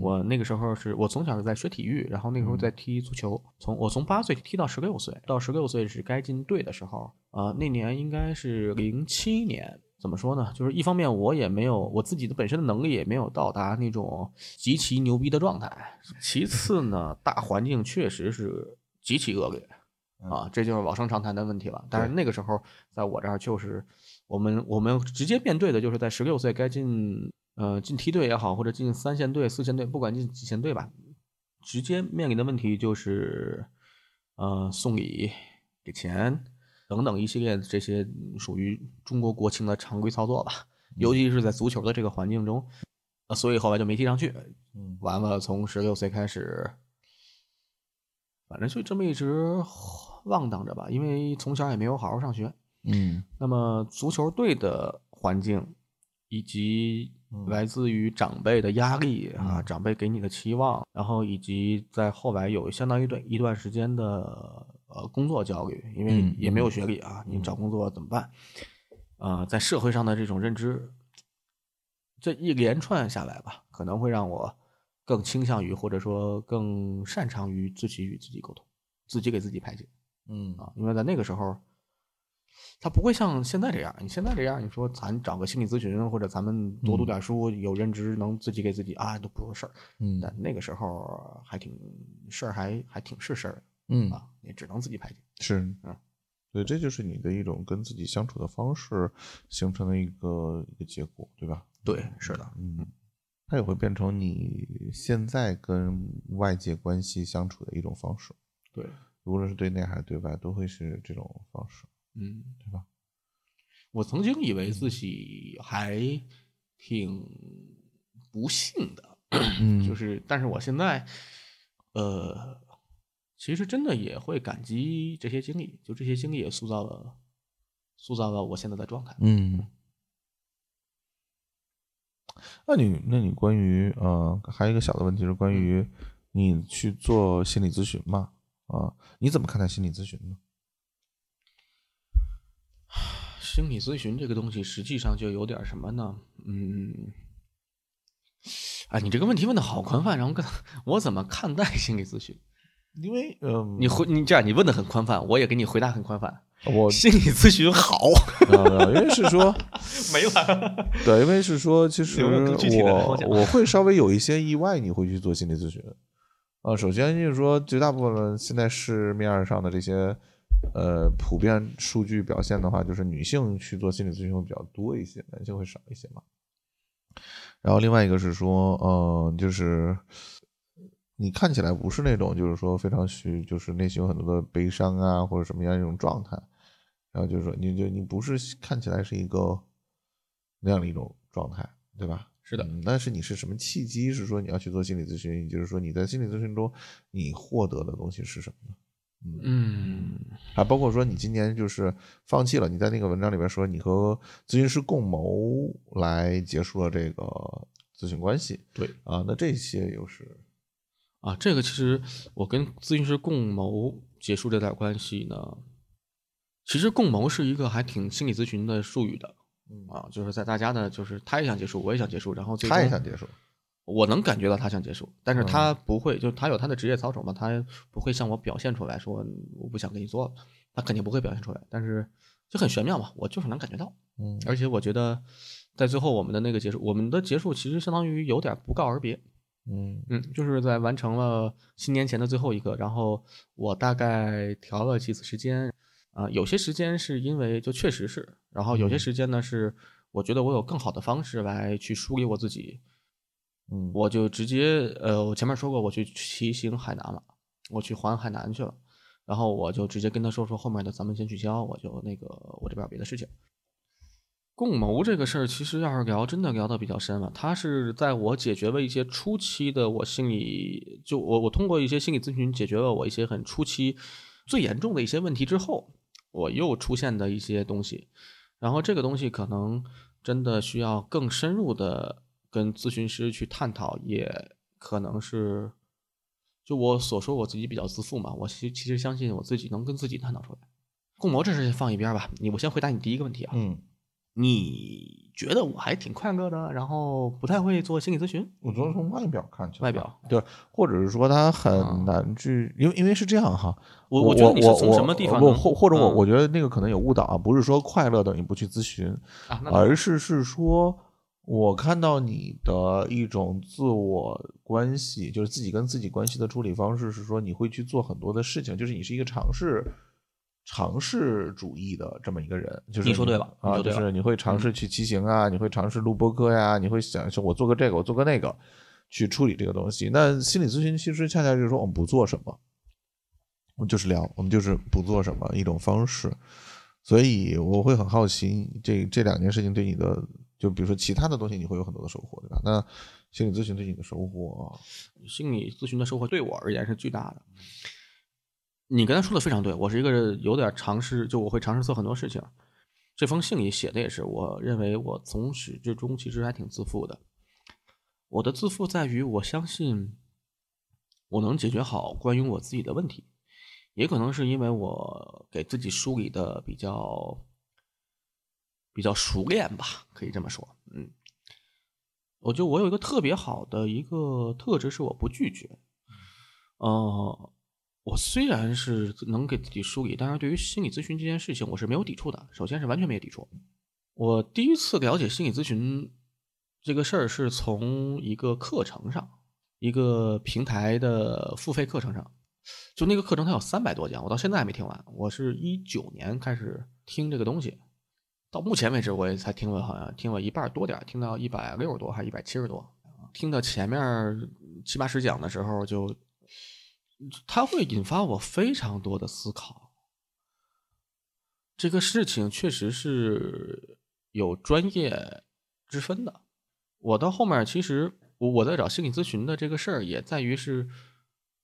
我那个时候是我从小是在学体育，然后那个时候在踢足球，从我从八岁踢到十六岁，到十六岁是该进队的时候，啊，那年应该是零七年，怎么说呢？就是一方面我也没有我自己的本身的能力也没有到达那种极其牛逼的状态，其次呢，大环境确实是极其恶劣啊，这就是老生常谈的问题了。但是那个时候在我这儿就是我们我们直接面对的就是在十六岁该进呃进梯队也好，或者进三线队、四线队，不管进几线队吧，直接面临的问题就是呃送礼、给钱。等等一系列这些属于中国国情的常规操作吧，尤其是在足球的这个环境中，所以后来就没踢上去。完了，从十六岁开始，反正就这么一直晃荡着吧，因为从小也没有好好上学。嗯，那么足球队的环境以及来自于长辈的压力啊，长辈给你的期望，然后以及在后来有相当于对一段时间的。呃，工作焦虑，因为也没有学历啊，你找工作怎么办？啊，在社会上的这种认知，这一连串下来吧，可能会让我更倾向于，或者说更擅长于自己与自己沟通，自己给自己排解。嗯啊，因为在那个时候，他不会像现在这样。你现在这样，你说咱找个心理咨询，或者咱们多读点书，有认知，能自己给自己啊，都不是事儿。嗯，但那个时候还挺事儿，还还挺是事儿。嗯啊，也只能自己排解。是，嗯，对，这就是你的一种跟自己相处的方式形成的一个一个结果，对吧？对，是的，嗯，它也会变成你现在跟外界关系相处的一种方式。对，无论是对内还是对外，都会是这种方式。嗯，对吧？我曾经以为自己还挺不幸的，嗯，就是，但是我现在，呃。其实真的也会感激这些经历，就这些经历也塑造了，塑造了我现在的状态。嗯，那你那你关于呃，还有一个小的问题是关于你去做心理咨询嘛？啊，你怎么看待心理咨询呢？心理咨询这个东西实际上就有点什么呢？嗯，哎，你这个问题问的好宽泛，然后跟我怎么看待心理咨询？因为，嗯，你回你这样，你问的很宽泛，我也给你回答很宽泛。我心理咨询好，因为是说 没了。对，因为是说，其实我我会稍微有一些意外，你会去做心理咨询。啊，首先就是说，绝大部分人现在市面上的这些呃普遍数据表现的话，就是女性去做心理咨询会比较多一些，男性会少一些嘛。然后另外一个是说，嗯，就是。你看起来不是那种，就是说非常虚，就是内心有很多的悲伤啊，或者什么样一种状态。然后就是说，你就你不是看起来是一个那样的一种状态，对吧？是的。但是你是什么契机？是说你要去做心理咨询？也就是说你在心理咨询中你获得的东西是什么呢？嗯，还包括说你今年就是放弃了。你在那个文章里边说，你和咨询师共谋来结束了这个咨询关系。对啊，那这些又是。啊，这个其实我跟咨询师共谋结束这段关系呢，其实共谋是一个还挺心理咨询的术语的，啊，就是在大家呢，就是他也想结束，我也想结束，然后他也想结束，我能感觉到他想结束，但是他不会，就他有他的职业操守嘛，他不会向我表现出来说我不想跟你做了，他肯定不会表现出来，但是就很玄妙嘛，我就是能感觉到，嗯，而且我觉得在最后我们的那个结束，我们的结束其实相当于有点不告而别。嗯。嗯，就是在完成了新年前的最后一个，然后我大概调了几次时间，啊，有些时间是因为就确实是，然后有些时间呢是我觉得我有更好的方式来去梳理我自己，嗯，我就直接呃，我前面说过我去骑行海南了，我去环海南去了，然后我就直接跟他说说后面的咱们先取消，我就那个我这边有别的事情。共谋这个事儿，其实要是聊，真的聊得比较深了。他是在我解决了一些初期的我心理，就我我通过一些心理咨询解决了我一些很初期、最严重的一些问题之后，我又出现的一些东西。然后这个东西可能真的需要更深入的跟咨询师去探讨，也可能是就我所说我自己比较自负嘛。我其其实相信我自己能跟自己探讨出来。共谋这事放一边吧，你我先回答你第一个问题啊。嗯。你觉得我还挺快乐的，然后不太会做心理咨询。我觉得从外表看起来，外表对，或者是说他很难去，因为因为是这样哈，我我觉得你是从我什么地方或或者我嗯我觉得那个可能有误导啊，不是说快乐等于不去咨询，啊，而是是说，我看到你的一种自我关系，就是自己跟自己关系的处理方式，是说你会去做很多的事情，就是你是一个尝试。尝试主义的这么一个人，就是你说对了啊，就是你会尝试去骑行啊，你会尝试录播客呀，你会想说我做个这个，我做个那个，去处理这个东西。那心理咨询其实恰恰就是说我们不做什么，我们就是聊，我们就是不做什么一种方式。所以我会很好奇，这这两件事情对你的，就比如说其他的东西，你会有很多的收获，对吧？那心理咨询对你的收获，心理咨询的收获对我而言是巨大的。你刚才说的非常对，我是一个有点尝试，就我会尝试做很多事情。这封信里写的也是，我认为我从始至终其实还挺自负的。我的自负在于我相信我能解决好关于我自己的问题，也可能是因为我给自己梳理的比较比较熟练吧，可以这么说。嗯，我觉得我有一个特别好的一个特质是我不拒绝。呃，我虽然是能给自己梳理，但是对于心理咨询这件事情，我是没有抵触的。首先是完全没有抵触。我第一次了解心理咨询这个事儿，是从一个课程上，一个平台的付费课程上。就那个课程，它有三百多讲，我到现在还没听完。我是一九年开始听这个东西，到目前为止我也才听了，好像听了一半多点，听到一百六十多还是一百七十多。听到前面七八十讲的时候就，它会引发我非常多的思考。这个事情确实是有专业之分的。我到后面其实我我在找心理咨询的这个事儿，也在于是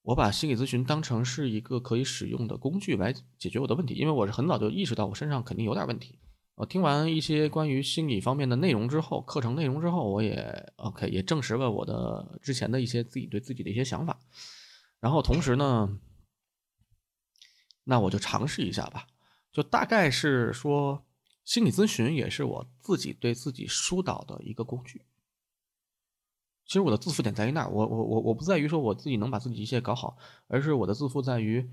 我把心理咨询当成是一个可以使用的工具来解决我的问题，因为我是很早就意识到我身上肯定有点问题。我听完一些关于心理方面的内容之后，课程内容之后，我也 OK 也证实了我的之前的一些自己对自己的一些想法。然后同时呢，那我就尝试一下吧，就大概是说，心理咨询也是我自己对自己疏导的一个工具。其实我的自负点在于那儿，我我我我不在于说我自己能把自己一切搞好，而是我的自负在于，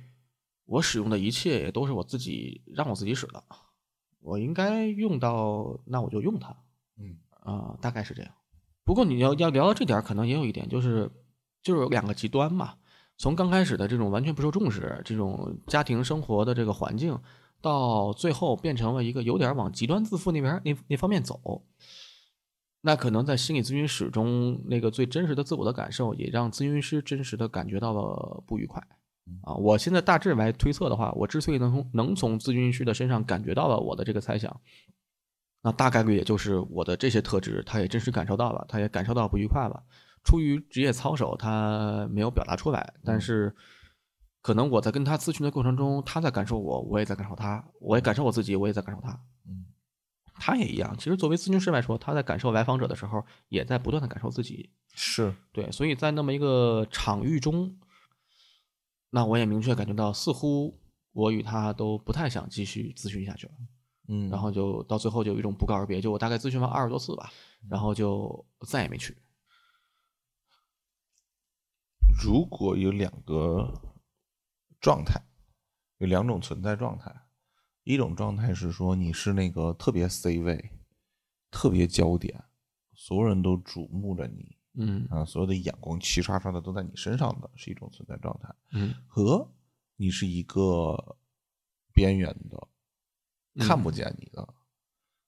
我使用的一切也都是我自己让我自己使的。我应该用到，那我就用它。嗯啊、大概是这样。不过你要要聊到这点，可能也有一点，就是就是有两个极端嘛。从刚开始的这种完全不受重视，这种家庭生活的这个环境，到最后变成了一个有点往极端自负那边那那方面走。那可能在心理咨询室中，那个最真实的自我的感受，也让咨询师真实的感觉到了不愉快。啊，我现在大致来推测的话，我之所以能从能从咨询师的身上感觉到了我的这个猜想，那大概率也就是我的这些特质，他也真实感受到了，他也感受到不愉快了。出于职业操守，他没有表达出来，但是可能我在跟他咨询的过程中，他在感受我，我也在感受他，我也感受我自己，我也在感受他。嗯，他也一样。其实作为咨询师来说，他在感受来访者的时候，也在不断的感受自己。是对，所以在那么一个场域中，那我也明确感觉到，似乎我与他都不太想继续咨询下去了。嗯，然后就到最后就有一种不告而别，就我大概咨询完二十多次吧，然后就再也没去。如果有两个状态，有两种存在状态，一种状态是说你是那个特别 C 位，特别焦点，所有人都瞩目着你嗯啊，所有的眼光齐刷刷的都在你身上的，是一种存在状态；嗯和你是一个边缘的，嗯看不见你的，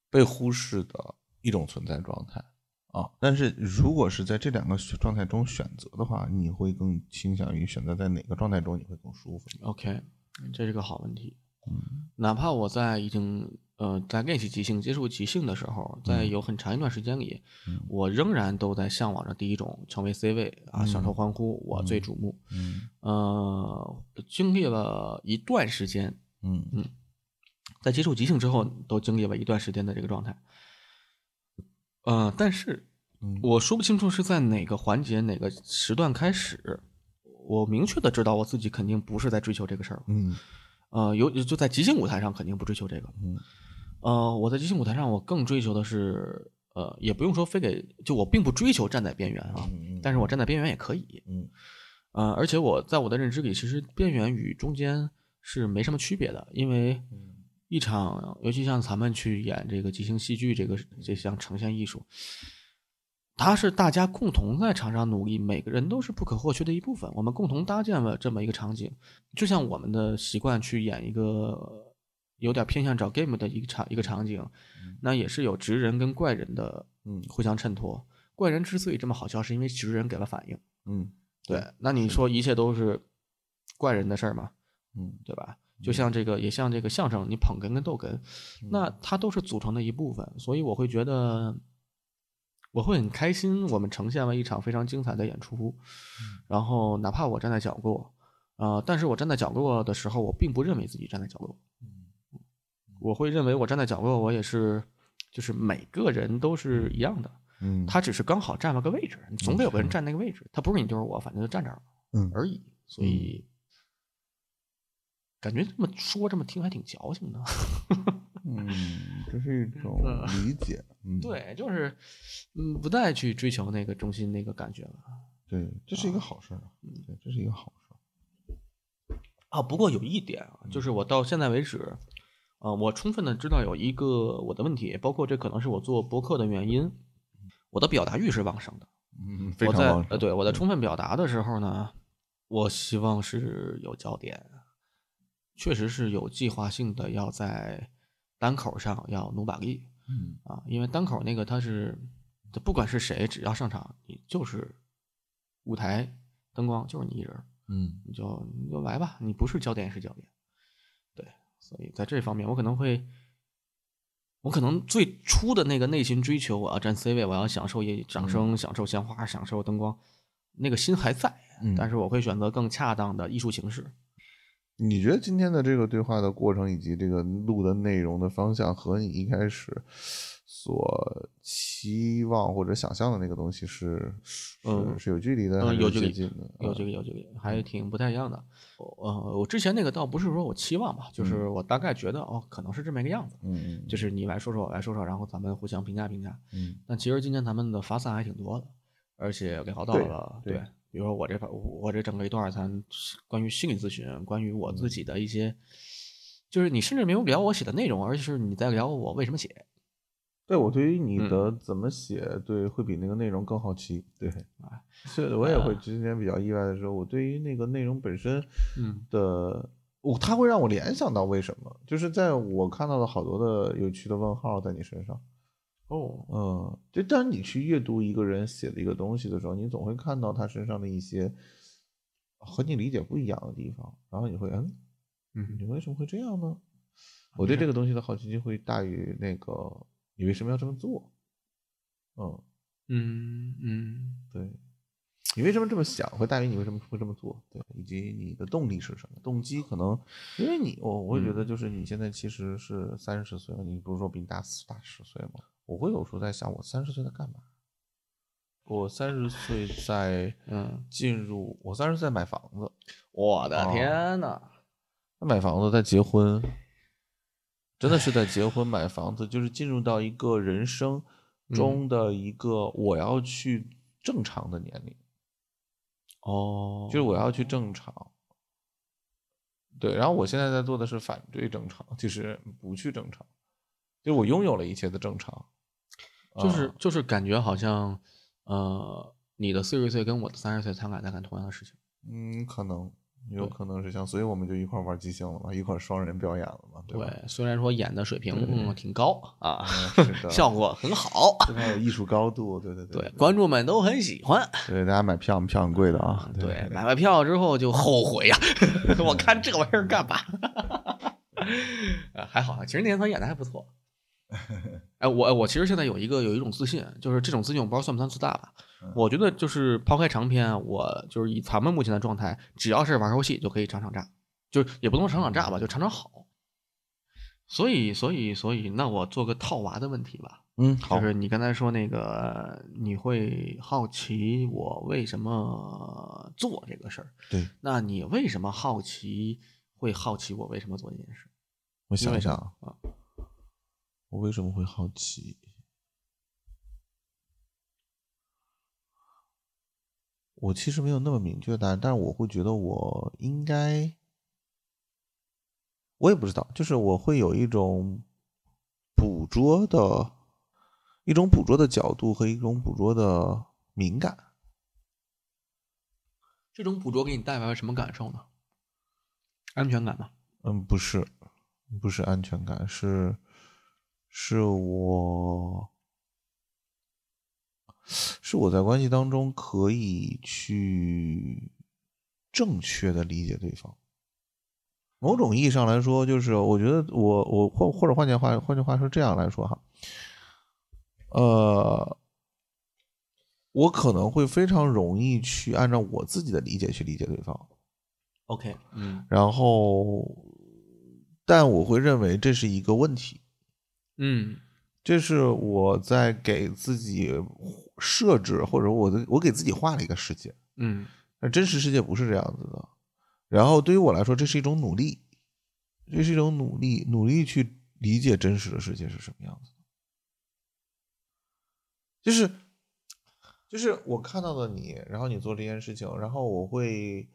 被忽视的一种存在状态。啊，但是如果是在这两个状态中选择的话，你会更倾向于选择在哪个状态中你会更舒服？，OK，这是个好问题。嗯哪怕我在已经呃在练习即兴、接触即兴的时候，在有很长一段时间里，嗯我仍然都在向往着第一种成为 C 位啊，享受欢呼，我最瞩目。嗯呃，经历了一段时间，嗯嗯在接触即兴之后，都经历了一段时间的这个状态。呃，但是嗯我说不清楚是在哪个环节、哪个时段开始，我明确的知道我自己肯定不是在追求这个事儿。嗯呃，有就在即兴舞台上肯定不追求这个。嗯呃，我在即兴舞台上，我更追求的是呃，也不用说非得就我并不追求站在边缘啊，嗯但是我站在边缘也可以。嗯呃，而且我在我的认知里，其实边缘与中间是没什么区别的，因为嗯一场，尤其像咱们去演这个即兴戏剧这个这项呈现艺术，它是大家共同在场上努力，每个人都是不可或缺的一部分。我们共同搭建了这么一个场景，就像我们的习惯去演一个有点偏向找 game 的一个场一个场景，那也是有直人跟怪人的嗯互相衬托。怪人之所以这么好笑，是因为直人给了反应。嗯对，那你说一切都是怪人的事儿吗？嗯对吧？就像这个，也像这个相声，你捧哏跟逗哏，那它都是组成的一部分，所以我会觉得，我会很开心，我们呈现了一场非常精彩的演出。然后，哪怕我站在角落，呃，但是我站在角落的时候，我并不认为自己站在角落，我会认为我站在角落，我也是，就是每个人都是一样的，嗯，他只是刚好占了个位置，总得有个人占那个位置，他不是你就是我，反正就站这儿了。嗯而已。所以感觉这么说这么听还挺矫情的。嗯，这是一种理解。嗯，对，就是嗯，不再去追求那个中心那个感觉了。对，这是一个好事。对，这是一个好事儿。啊，不过有一点啊，就是我到现在为止，呃，我充分的知道有一个我的问题，包括这可能是我做博客的原因，我的表达欲是旺盛的。嗯，非常旺盛呃，对我在充分表达的时候呢，我希望是有焦点，确实是有计划性的要在单口上要努把力嗯。啊，因为单口那个它是，它不管是谁，只要上场，你就是舞台灯光就是你一人，嗯。你就你就来吧，你不是焦点也是焦点，对，所以在这方面我可能会。我可能最初的那个内心追求，我要站 C 位，我要享受一掌声，享受鲜花，享受灯光，那个心还在，嗯，但是我会选择更恰当的艺术形式。你觉得今天的这个对话的过程以及这个录的内容的方向和你一开始所期望或者想象的那个东西是嗯是是有距离的，有距离接近的？有距离有距离，还挺不太一样的。呃，我之前那个倒不是说我期望吧，就是我大概觉得哦，可能是这么一个样子，嗯嗯，就是你来说说，我来说说，然后咱们互相评价评价。嗯但其实今天咱们的发散还挺多的，而且聊到了对比如说我这块，我这整个一段儿咱关于心理咨询，关于我自己的一些，就是你甚至没有聊我写的内容，而是你在聊我为什么写。对我对于你嗯的怎么写，对会比那个内容更好奇。对，啊是我也会之前比较意外的时候，我对于那个内容本身嗯的，我它会让我联想到为什么，就是在我看到了好多的有趣的问号在你身上。哦，嗯，就当你去阅读一个人写的一个东西的时候，你总会看到他身上的一些和你理解不一样的地方，然后你会嗯，嗯你为什么会这样呢？我对这个东西的好奇心会大于那个你为什么要这么做？嗯，嗯嗯对，你为什么这么想，会大于你为什么会这么做？对，以及你的动力是什么？动机可能因为你，我我会觉得就是你现在其实是三十岁了，你不是说比你大四大十岁吗？我会有时候在想，我三十岁在干嘛？我三十岁在嗯，进入，我三十岁在买房子，我的哦天呐，在买房子，在结婚，真的是在结婚买房子，就是进入到一个人生中的一个我要去正常的年龄。哦，就是我要去正常。对，然后我现在在做的是反对正常，就是不去正常，就是我拥有了一切的正常，就是啊就是感觉好像，呃，你的四十岁跟我的三十岁，他俩在干同样的事情。嗯，可能有可能是像，所以我们就一块玩即兴了嘛，一块双人表演了嘛，对吧？对，虽然说演的水平嗯挺高啊，效果很好，非常有艺术高度，对对对对，观众们都很喜欢。对，大家买票票很贵的啊，对，买了票之后就后悔呀、我看这玩意儿干嘛？呃还好，其实那天他演的还不错。哎，我我其实现在有一个有一种自信，就是这种自信我不知道算不算自大吧。我觉得就是抛开长篇，我就是以咱们目前的状态，只要是玩游戏就可以场场炸，就也不能场场炸吧，就场场好。所以，所以，所以，那我做个套娃的问题吧。嗯，好就，是你刚才说那个，你会好奇我为什么做这个事儿？对，那你为什么好奇？会好奇我为什么做这件事？我想一想啊，我为什么会好奇？我其实没有那么明确的答案，但是我会觉得我应该，我也不知道，就是我会有一种捕捉的一种捕捉的角度和一种捕捉的敏感。这种捕捉给你带来了什么感受呢？安全感吗？嗯，不是，不是安全感，是是我。是我在关系当中可以去正确的理解对方。某种意义上来说，就是我觉得我我或或者换句话换句话说这样来说哈，呃，我可能会非常容易去按照我自己的理解去理解对方。OK，嗯，然后，但我会认为这是一个问题。嗯，这是我在给自己。设置或者我的我给自己画了一个世界，嗯，那真实世界不是这样子的。然后对于我来说，这是一种努力，这是一种努力，努力去理解真实的世界是什么样子的。就是就是我看到了你，然后你做这件事情，然后我会，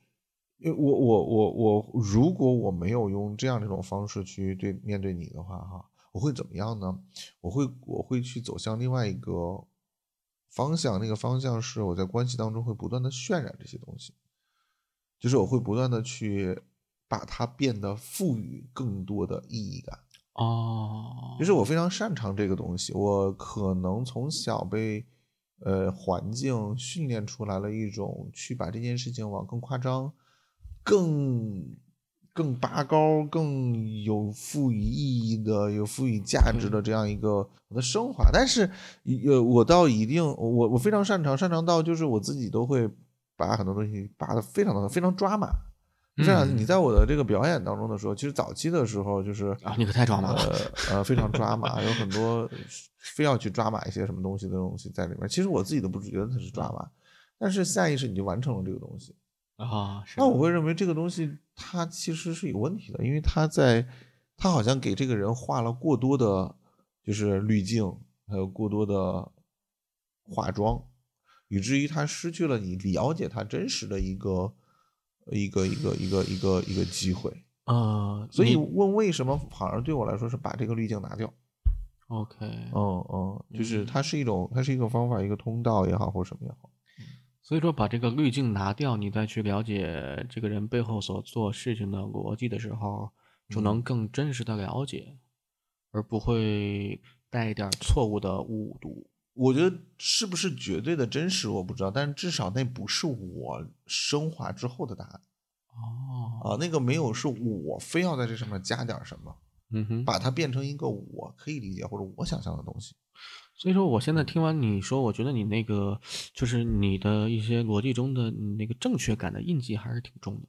因为我我我我，如果我没有用这样一种方式去对面对你的话，哈，我会怎么样呢？我会我会去走向另外一个。方向那个方向是我在关系当中会不断的渲染这些东西，就是我会不断的去把它变得赋予更多的意义感哦，就是我非常擅长这个东西，我可能从小被呃环境训练出来了一种去把这件事情往更夸张、更。更拔高、更有赋予意义的、有赋予价值的这样一个我的升华，但是，呃，我到一定，我我非常擅长，擅长到就是我自己都会把很多东西拔的非常的非常抓马。这样，你在我的这个表演当中的时候，其实早期的时候就是啊，你可太抓马了，呃，非常抓马，有很多非要去抓马一些什么东西的东西在里面。其实我自己都不觉得它是抓马，但是下意识你就完成了这个东西。啊，那我会认为这个东西它其实是有问题的，因为它在，它好像给这个人画了过多的，就是滤镜，还有过多的化妆，以至于他失去了你了解他真实的一个一个一个一个一个一个机会啊。所以问为什么，反而对我来说是把这个滤镜拿掉。OK，嗯嗯，就是它是一种，它是一个方法，一个通道也好，或者什么也好。所以说，把这个滤镜拿掉，你再去了解这个人背后所做事情的逻辑的时候，就能更真实的了解，而不会带一点错误的误读。我觉得是不是绝对的真实，我不知道，但是至少那不是我升华之后的答案。哦，啊，那个没有是我非要在这上面加点什么，嗯哼，把它变成一个我可以理解或者我想象的东西。所以说，我现在听完你说，我觉得你那个就是你的一些逻辑中的那个正确感的印记还是挺重的。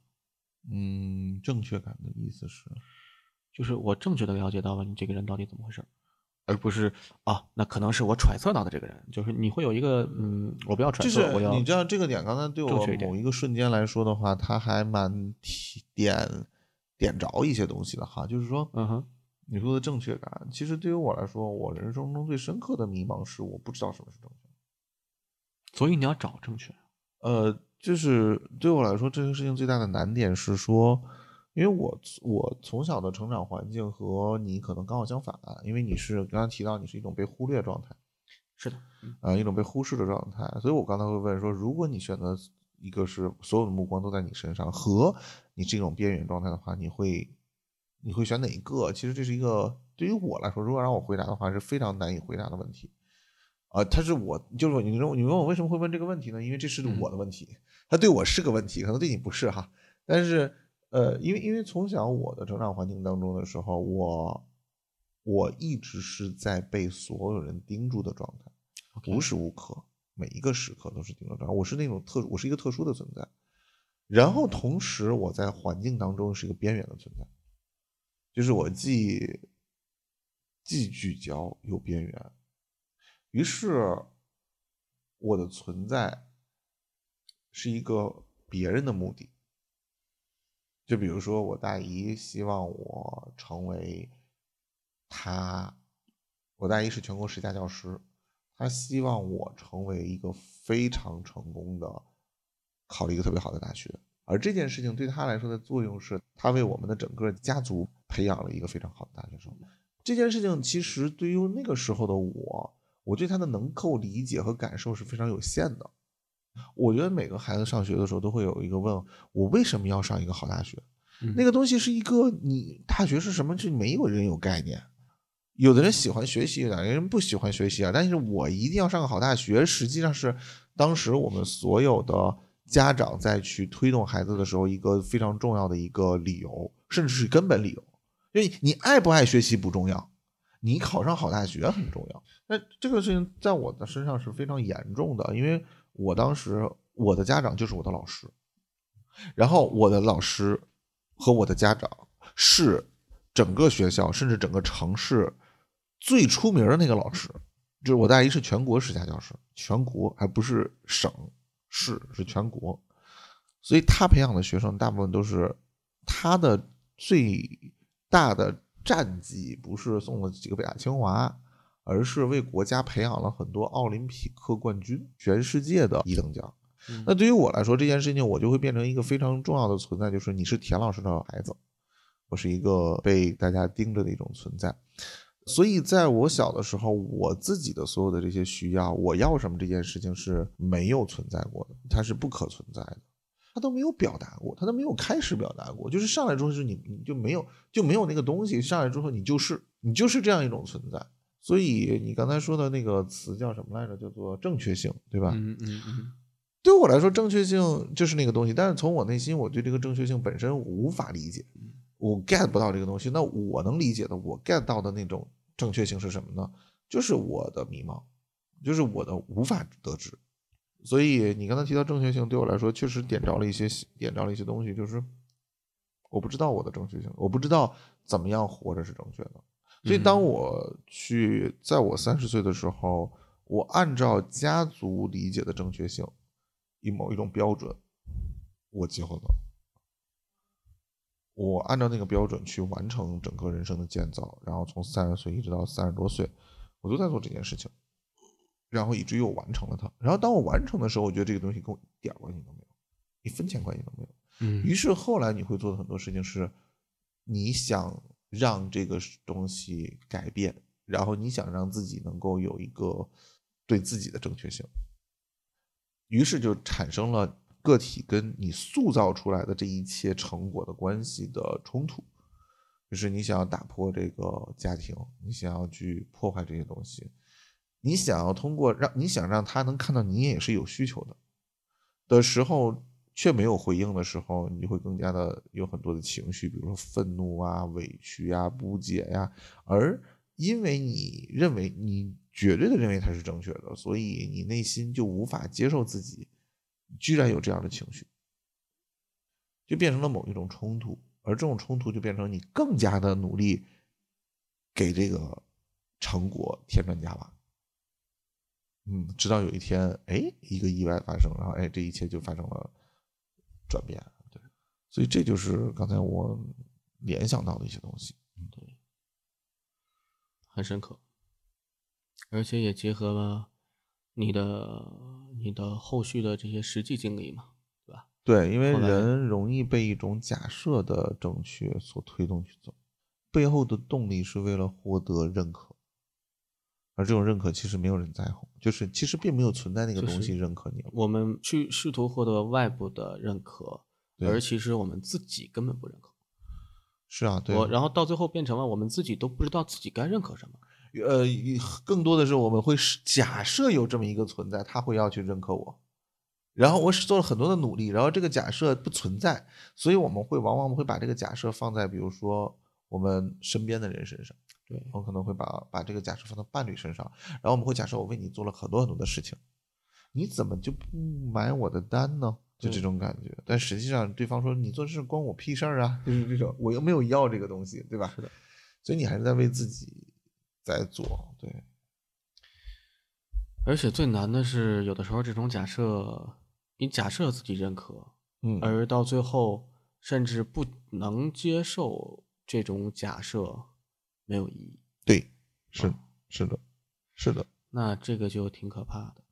嗯，正确感的意思是，就是我正确的了解到了你这个人到底怎么回事，而不是啊，那可能是我揣测到的这个人。就是你会有一个嗯，我不要揣测，我要你知道这个点，刚才对我某一个瞬间来说的话，他还蛮提点点着一些东西的哈，就是说，嗯哼。你说的正确感，其实对于我来说，我人生中最深刻的迷茫是我不知道什么是正确。所以你要找正确。呃，就是对我来说，这件事情最大的难点是说，因为我我从小的成长环境和你可能刚好相反，因为你是刚刚提到你是一种被忽略状态，是的，啊，一种被忽视的状态。所以我刚才会问说，如果你选择一个是所有的目光都在你身上，和你这种边缘状态的话，你会？你会选哪一个？其实这是一个对于我来说，如果让我回答的话，是非常难以回答的问题。啊，他是我，就是你问你问我为什么会问这个问题呢？因为这是我的问题，他对我是个问题，可能对你不是哈。但是，呃，因为因为从小我的成长环境当中的时候，我我一直是在被所有人盯住的状态，无时无刻每一个时刻都是盯着状态。我是那种特，我是一个特殊的存在。然后同时，我在环境当中是一个边缘的存在。就是我既既聚焦又边缘，于是我的存在是一个别人的目的。就比如说，我大姨希望我成为她，我大姨是全国十佳教师，她希望我成为一个非常成功的考了一个特别好的大学。而这件事情对他来说的作用是，他为我们的整个家族培养了一个非常好的大学生。这件事情其实对于那个时候的我，我对他的能够理解和感受是非常有限的。我觉得每个孩子上学的时候都会有一个问我为什么要上一个好大学，那个东西是一个你大学是什么，就没有人有概念。有的人喜欢学习，有的人不喜欢学习啊。但是我一定要上个好大学，实际上是当时我们所有的。家长在去推动孩子的时候，一个非常重要的一个理由，甚至是根本理由，因为你爱不爱学习不重要，你考上好大学很重要。那这个事情在我的身上是非常严重的，因为我当时我的家长就是我的老师，然后我的老师和我的家长是整个学校甚至整个城市最出名的那个老师，就是我大一是全国十佳教师，全国还不是省。是是全国，所以他培养的学生大部分都是他的最大的战绩，不是送了几个北大清华，而是为国家培养了很多奥林匹克冠军，全世界的一等奖。那对于我来说，这件事情我就会变成一个非常重要的存在，就是你是田老师的孩子，我是一个被大家盯着的一种存在。所以，在我小的时候，我自己的所有的这些需要，我要什么这件事情是没有存在过的，它是不可存在的，他都没有表达过，他都没有开始表达过，就是上来之后是你你就没有就没有那个东西，上来之后你就是你就是这样一种存在。所以你刚才说的那个词叫什么来着？叫做正确性，对吧？嗯嗯嗯。对我来说，正确性就是那个东西，但是从我内心，我对这个正确性本身无法理解，我 get 不到这个东西。那我能理解的，我 get 到的那种。正确性是什么呢？就是我的迷茫，就是我的无法得知。所以你刚才提到正确性，对我来说确实点着了一些点着了一些东西，就是我不知道我的正确性，我不知道怎么样活着是正确的。所以当我去在我三十岁的时候，我按照家族理解的正确性，以某一种标准，我结婚了。我按照那个标准去完成整个人生的建造，然后从三十岁一直到三十多岁，我都在做这件事情，然后以至于我完成了它。然后当我完成的时候，我觉得这个东西跟我一点关系都没有，一分钱关系都没有。嗯。于是后来你会做的很多事情是，你想让这个东西改变，然后你想让自己能够有一个对自己的正确性，于是就产生了。个体跟你塑造出来的这一切成果的关系的冲突，就是你想要打破这个家庭，你想要去破坏这些东西，你想要通过让你想让他能看到你也是有需求的的时候，却没有回应的时候，你会更加的有很多的情绪，比如说愤怒啊、委屈呀、不解呀，而因为你认为你绝对的认为他是正确的，所以你内心就无法接受自己。居然有这样的情绪，就变成了某一种冲突，而这种冲突就变成你更加的努力给这个成果添砖加瓦。嗯，直到有一天，哎，一个意外发生，然后哎，这一切就发生了转变。对，所以这就是刚才我联想到的一些东西。对，很深刻，而且也结合了你的。你的后续的这些实际经历嘛，对吧？对，因为人容易被一种假设的正确所推动去走，背后的动力是为了获得认可，而这种认可其实没有人在乎，就是其实并没有存在那个东西认可你。我们去试图获得外部的认可，而其实我们自己根本不认可。是啊，对。我然后到最后变成了我们自己都不知道自己该认可什么。呃，更多的是我们会假设有这么一个存在，他会要去认可我，然后我是做了很多的努力，然后这个假设不存在，所以我们会往往会把这个假设放在比如说我们身边的人身上，对我可能会把把这个假设放到伴侣身上，然后我们会假设我为你做了很多很多的事情，你怎么就不买我的单呢？就这种感觉，但实际上对方说你做事关我屁事儿啊，就是这种，我又没有要这个东西，对吧？是的，所以你还是在为自己。在做对，而且最难的是，有的时候这种假设，你假设自己认可，嗯，而到最后甚至不能接受这种假设，没有意义。对，是是的，是的。那这个就挺可怕的，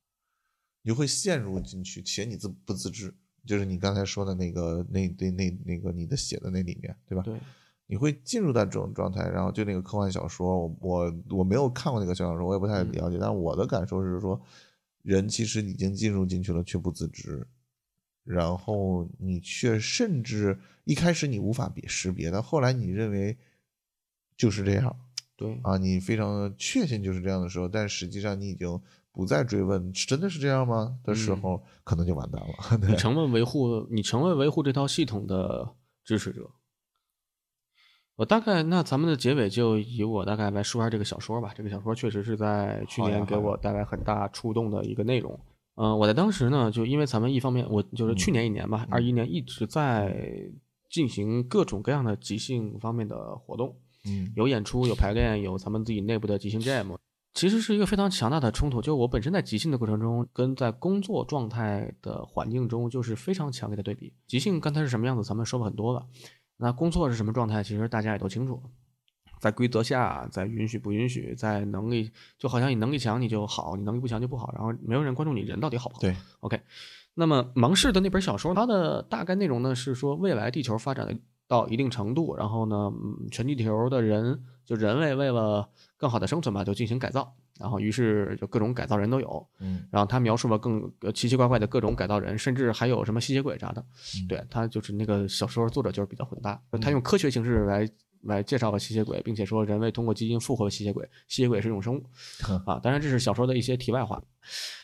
你会陷入进去，且你自不自知，就是你刚才说的那个那那那那个你的写的那里面，对吧？对，你会进入到这种状态，然后就那个科幻小说，我我我没有看过那个小说，我也不太了解，但我的感受是说，人其实已经进入进去了，却不自知，然后你却甚至一开始你无法别识别，但后来你认为就是这样对，啊，你非常确信就是这样的时候，但实际上你已经不再追问真的是这样吗的时候，可能就完蛋了。你成为维护你成为维护这套系统的支持者。我大概那咱们的结尾就以我大概来说一下这个小说吧。这个小说确实是在去年给我带来很大触动的一个内容。嗯、我在当时呢，就因为咱们一方面我就是去年一年吧，二一、年一直在进行各种各样的即兴方面的活动，嗯有演出，有排练，有咱们自己内部的即兴 jam。其实是一个非常强大的冲突，就我本身在即兴的过程中，跟在工作状态的环境中，就是非常强烈的对比。即兴刚才是什么样子，咱们说了很多了。那工作是什么状态，其实大家也都清楚，在规则下，在允许不允许，在能力，就好像你能力强你就好，你能力不强就不好，然后没有人关注你人到底好不好。对，OK，那么芒市的那本小说，它的大概内容呢是说，未来地球发展到一定程度，然后呢，嗯全地球的人就人类为了更好的生存吧，就进行改造，然后于是就各种改造人都有，嗯然后他描述了更呃奇奇怪怪的各种改造人，甚至还有什么吸血鬼啥的。嗯对他就是那个小说作者就是比较混搭，他用科学形式来来介绍了吸血鬼，并且说人类通过基因复活了吸血鬼，吸血鬼是一种生物啊。当然这是小说的一些题外话。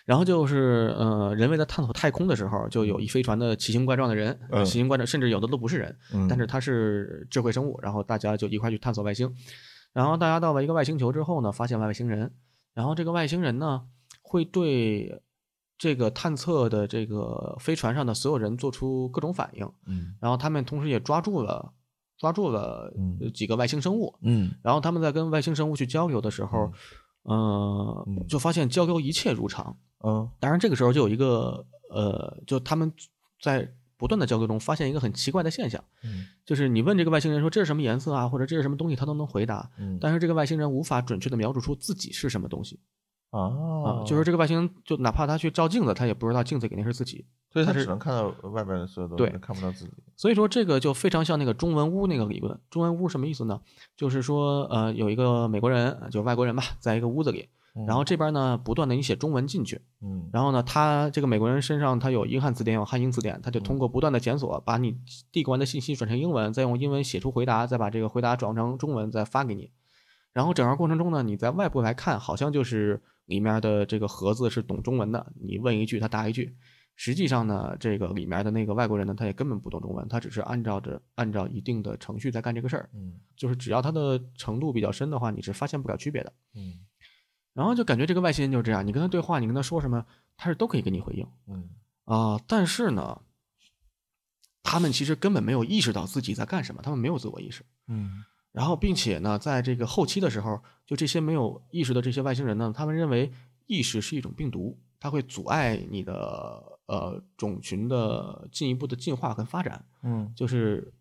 然后就是呃，人为在探索太空的时候，就有一飞船的奇形怪状的人，嗯奇形怪状，甚至有的都不是人，嗯，但是他是智慧生物，然后大家就一块去探索外星，然后大家到了一个外星球之后呢，发现外星人，然后这个外星人呢会对这个探测的这个飞船上的所有人做出各种反应，嗯。然后他们同时也抓住了抓住了几个外星生物，嗯。然后他们在跟外星生物去交流的时候，呃嗯，就发现交流一切如常，嗯。当然，这个时候就有一个呃，就他们在不断的交流中发现一个很奇怪的现象，嗯就是你问这个外星人说这是什么颜色啊，或者这是什么东西，他都能回答，嗯但是这个外星人无法准确的描述出自己是什么东西啊、啊，就是这个外星人就哪怕他去照镜子，他也不知道镜子肯定是自己，所以他他是只能看到外边的所有东西，对看不到自己。所以说这个就非常像那个中文屋那个理论。中文屋什么意思呢？就是说呃有一个美国人，就是外国人吧，在一个屋子里，然后这边呢不断的你写中文进去，嗯然后呢，他这个美国人身上他有英汉词典，有汉英词典，他就通过不断的检索，把你递过来的信息转成英文，再用英文写出回答，再把这个回答转成中文，再发给你。然后整个过程中呢，你在外部来看，好像就是里面的这个盒子是懂中文的，你问一句他答一句。实际上呢，这个里面的那个外国人呢，他也根本不懂中文，他只是按照着按照一定的程序在干这个事儿。嗯就是只要他的程度比较深的话，你是发现不了区别的。嗯然后就感觉这个外星人就是这样，你跟他对话，你跟他说什么，他是都可以给你回应。嗯啊、但是呢，他们其实根本没有意识到自己在干什么，他们没有自我意识。嗯然后，并且呢，在这个后期的时候，就这些没有意识的这些外星人呢，他们认为意识是一种病毒，它会阻碍你的呃种群的进一步的进化跟发展。嗯就是，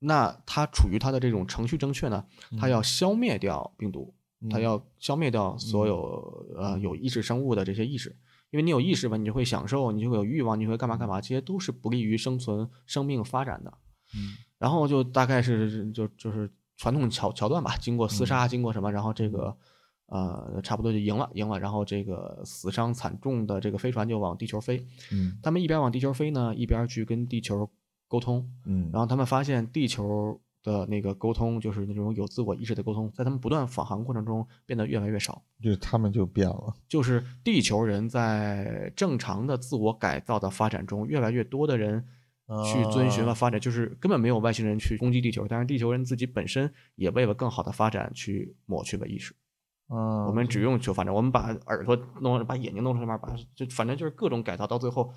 那它处于它的这种程序正确呢，它要消灭掉病毒，它嗯。要消灭掉所有呃有意识生物的这些意识，因为你有意识嘛，你就会享受，你就会有欲望，你会干嘛干嘛，这些都是不利于生存、生命发展的。嗯。然后就大概是就就是传统桥桥段吧，经过厮杀，经过什么，然后这个呃差不多就赢了，赢了，然后这个死伤惨重的这个飞船就往地球飞，嗯。他们一边往地球飞呢，一边去跟地球沟通，嗯，然后他们发现地球的那个沟通，就是那种有自我意识的沟通，在他们不断返航过程中变得越来越少。就是他们就变了。就是地球人在正常的自我改造的发展中，越来越多的人去遵循了啊发展，就是根本没有外星人去攻击地球，但是地球人自己本身也为了更好的发展去抹去了意识。嗯，我们只用求发展我们把耳朵弄，把眼睛弄上面，把就反正就是各种改造，到最后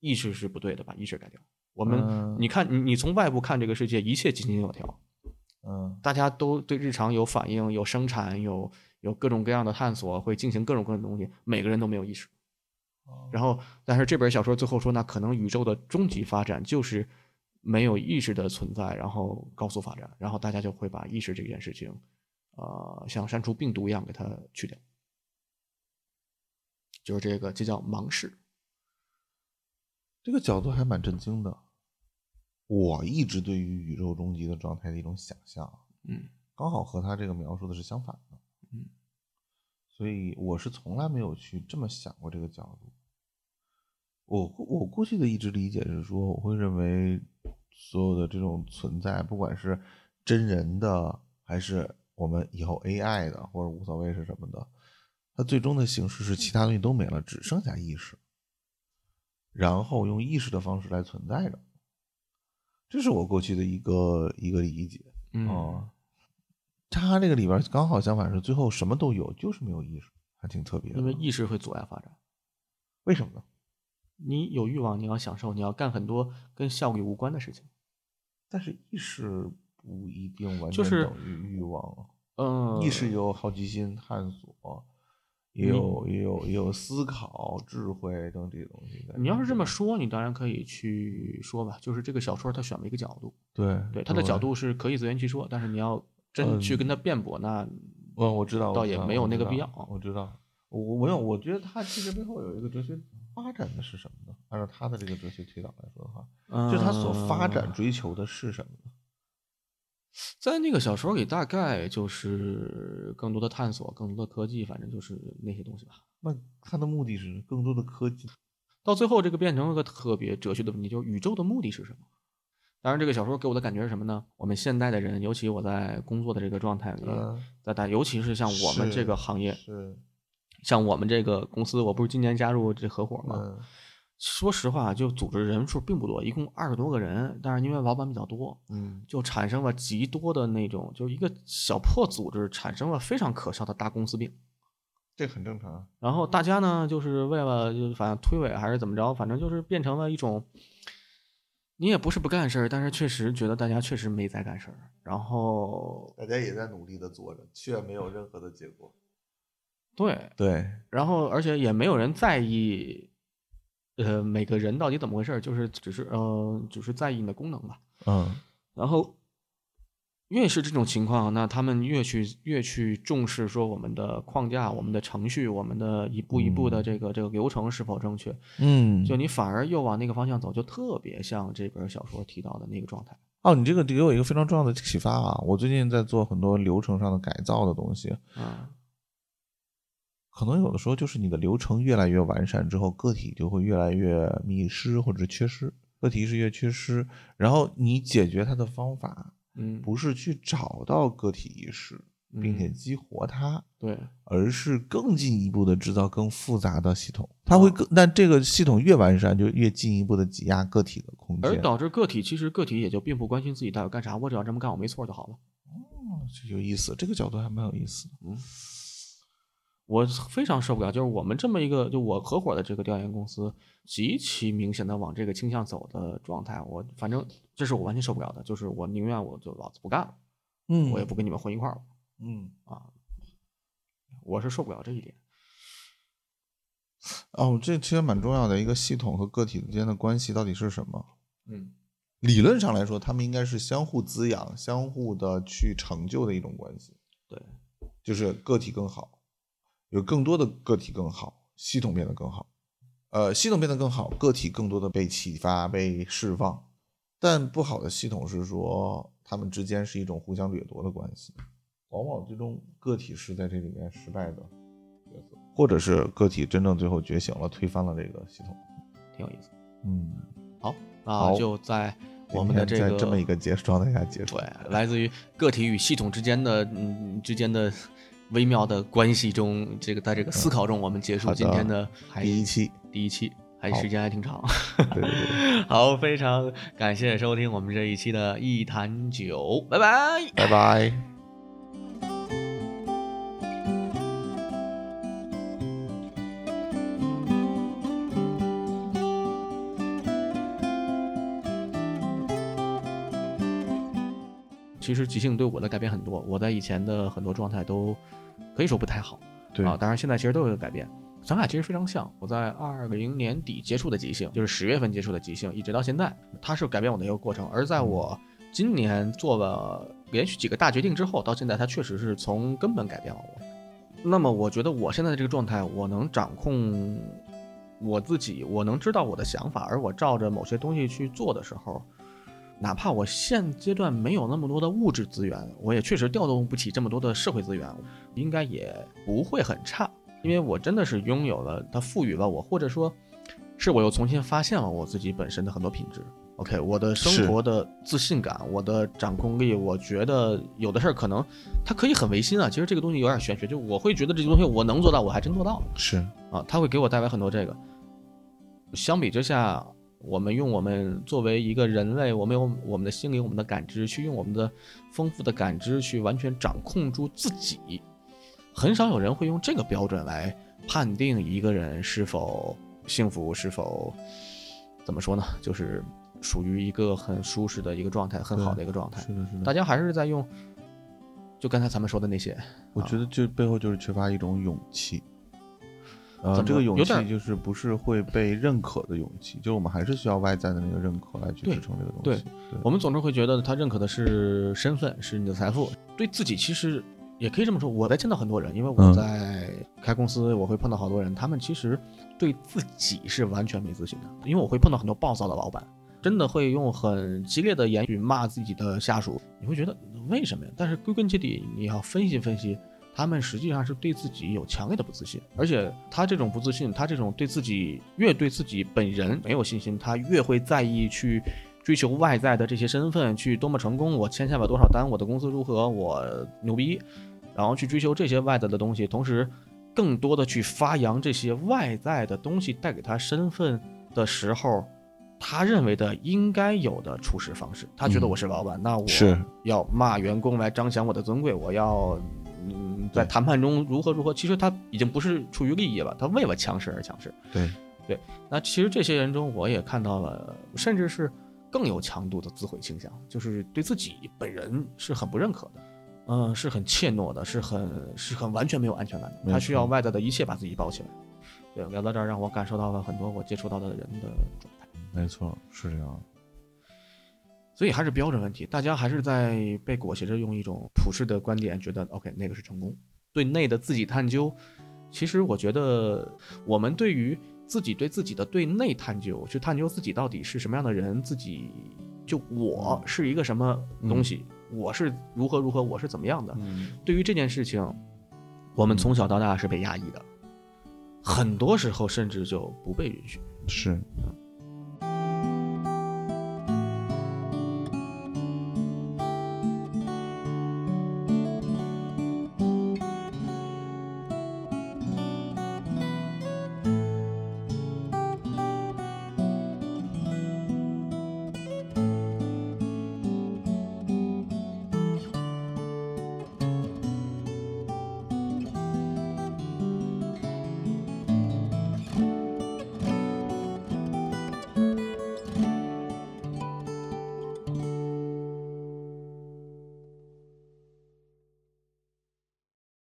意识是不对的，把意识改掉。我们、嗯你看你你从外部看这个世界，一切井井有条，嗯大家都对日常有反应、有生产、有有各种各样的探索，会进行各种各样的东西，每个人都没有意识。然后，但是这本小说最后说，那可能宇宙的终极发展就是没有意识的存在，然后高速发展，然后大家就会把意识这件事情，呃，像删除病毒一样给它去掉，就是这个，这叫盲视。这个角度还蛮震惊的。我一直对于宇宙终极的状态的一种想象，嗯刚好和他这个描述的是相反的。嗯，所以我是从来没有去这么想过这个角度。我我过去的一直理解是说，我会认为所有的这种存在，不管是真人的，还是我们以后 AI 的，或者无所谓是什么的，它最终的形式是其他东西都没了，只剩下意识，然后用意识的方式来存在着。这是我过去的一个一个理解。嗯哦，他这个里边刚好相反是最后什么都有，就是没有意识，还挺特别的。因为意识会阻碍发展。为什么呢？你有欲望，你要享受，你要干很多跟效率无关的事情。但是意识不一定完全等于欲望啊。嗯，意识有好奇心、探索，也有也有也有思考、智慧等这些东西。你要是这么说，你当然可以去说吧，就是这个小说它选了一个角度，对对它的角，度是可以自圆其说，但是你要真去跟他辩驳，那嗯我知道，倒也没有那个必要我知道，我我没有，我觉得他其实背后有一个哲学发展的是什么呢？按照他的这个哲学推导来说的话，就是他所发展嗯追求的是什么呢？在那个小说里，大概就是更多的探索，更多的科技，反正就是那些东西吧。那他的目的是更多的科技。到最后，这个变成了个特别哲学的问题，就是宇宙的目的是什么？当然，这个小说给我的感觉是什么呢？我们现代的人，尤其我在工作的这个状态里，嗯，在大，尤其是像我们这个行业，是，像我们这个公司，我不是今年加入这合伙吗？嗯说实话，就组织人数并不多，一共二十多个人，但是因为老板比较多，嗯，就产生了极多的那种，就一个小破组织产生了非常可笑的大公司病。这很正常啊。然后大家呢，就是为了就是反正推诿还是怎么着，反正就是变成了一种，你也不是不干事儿，但是确实觉得大家确实没在干事儿。然后大家也在努力的做着，却没有任何的结果。对，对，然后而且也没有人在意，呃，每个人到底怎么回事，就是只是呃，只是在意你的功能吧。嗯，然后越是这种情况，那他们越去越去重视说我们的框架、我们的程序、我们的一步一步的这个、这个流程是否正确，嗯，就你反而又往那个方向走，就特别像这本小说提到的那个状态。哦，你这个给我一个非常重要的启发啊！我最近在做很多流程上的改造的东西，嗯可能有的时候就是你的流程越来越完善之后，个体就会越来越迷失或者缺失，个体意识越缺失，然后你解决它的方法嗯，不是去找到个体意识，并且嗯激活它，对，而是更进一步的制造更复杂的系统。它会更，但这个系统越完善，就越进一步的挤压个体的空间。而导致个体其实个体也就并不关心自己到底干啥，我只要这么干，我没错就好了。哦这有意思，这个角度还蛮有意思的。我非常受不了，就是我们这么一个，就我合伙的这个调研公司，极其明显的往这个倾向走的状态，我反正这是我完全受不了的，就是我宁愿我就老子不干了，嗯我也不跟你们混一块儿了，嗯啊我是受不了这一点。哦，这其实蛮重要的一个系统和个体之间的关系到底是什么？嗯理论上来说，他们应该是相互滋养、相互的去成就的一种关系，对，就是个体更好，有更多的个体更好，系统变得更好。呃，系统变得更好，个体更多的被启发、被释放。但不好的系统是说，他们之间是一种互相掠夺的关系，往往最终个体是在这里面失败的角色，或者是个体真正最后觉醒了，推翻了这个系统。挺有意思。嗯，好，那就在我们的这个在这么一个结束状态下结束。对，来自于个体与系统之间的嗯之间的微妙的关系中，这个在这个思考中，我们结束今天的第一期，第一期，还时间还挺长。对对对，好，非常感谢收听我们这一期的一坛酒，拜拜。拜拜。其实即兴对我的改变很多，我在以前的很多状态都可以说不太好对啊，当然现在其实都有个改变。咱俩其实非常像，我在二零年底接触的即兴，就是十月份接触的即兴，一直到现在，它是改变我的一个过程。而在我今年做了连续几个大决定之后，到现在它确实是从根本改变了我。那么我觉得我现在的这个状态，我能掌控我自己我能知道我的想法，而我照着某些东西去做的时候，哪怕我现阶段没有那么多的物质资源，我也确实调动不起这么多的社会资源，应该也不会很差，因为我真的是拥有了它赋予了我，或者说，是我又重新发现了我自己本身的很多品质。OK，我的生活的自信感，我的掌控力，我觉得有的事儿可能它可以很违心啊。其实这个东西有点玄学，就我会觉得这些东西我能做到，我还真做到了。是啊，它会给我带来很多这个。相比之下，我们用我们作为一个人类，我们用我们的心灵、我们的感知，去用我们的丰富的感知去完全掌控住自己，很少有人会用这个标准来判定一个人是否幸福，是否怎么说呢？就是。属于一个很舒适的一个状态，很好的一个状态。是的，是的。大家还是在用，就刚才咱们说的那些。我觉得这背后就是缺乏一种勇气。呃，这个勇气就是不是会被认可的勇气，就是我们还是需要外在的那个认可来去支撑这个东西。对，我们总是会觉得他认可的是身份，是你的财富。对自己其实也可以这么说。我在见到很多人，因为我在开公司，我会碰到好多人，他们其实对自己是完全没自信的，因为我会碰到很多暴躁的老板。真的会用很激烈的言语骂自己的下属，你会觉得为什么呀？但是归根结底，你要分析分析，他们实际上是对自己有强烈的不自信，而且他这种不自信，他这种对自己越对自己本人没有信心，他越会在意去追求外在的这些身份，去多么成功，我签下了多少单，我的公司如何，我牛逼，然后去追求这些外在的东西，同时更多的去发扬这些外在的东西带给他身份的时候。他认为的应该有的处事方式，他觉得我是老板，那我要骂员工来彰显我的尊贵，我要嗯在谈判中如何如何。其实他已经不是出于利益了，他为了强势而强势。对对，那其实这些人中，我也看到了，甚至是更有强度的自毁倾向，就是对自己本人是很不认可的，嗯，是很怯懦的，是很是很完全没有安全感的。他需要外在的一切把自己包起来。对，聊到这儿，让我感受到了很多我接触到的人的状态。没错，是这样。所以还是标准问题，大家还是在被裹挟着用一种普世的观点，觉得 OK 那个是成功。对内的自己探究，其实我觉得我们对于自己对自己的对内探究，去探究自己到底是什么样的人，自己就我是一个什么东西，我是如何如何，我是怎么样的。对于这件事情，我们从小到大是被压抑的，很多时候甚至就不被允许。是。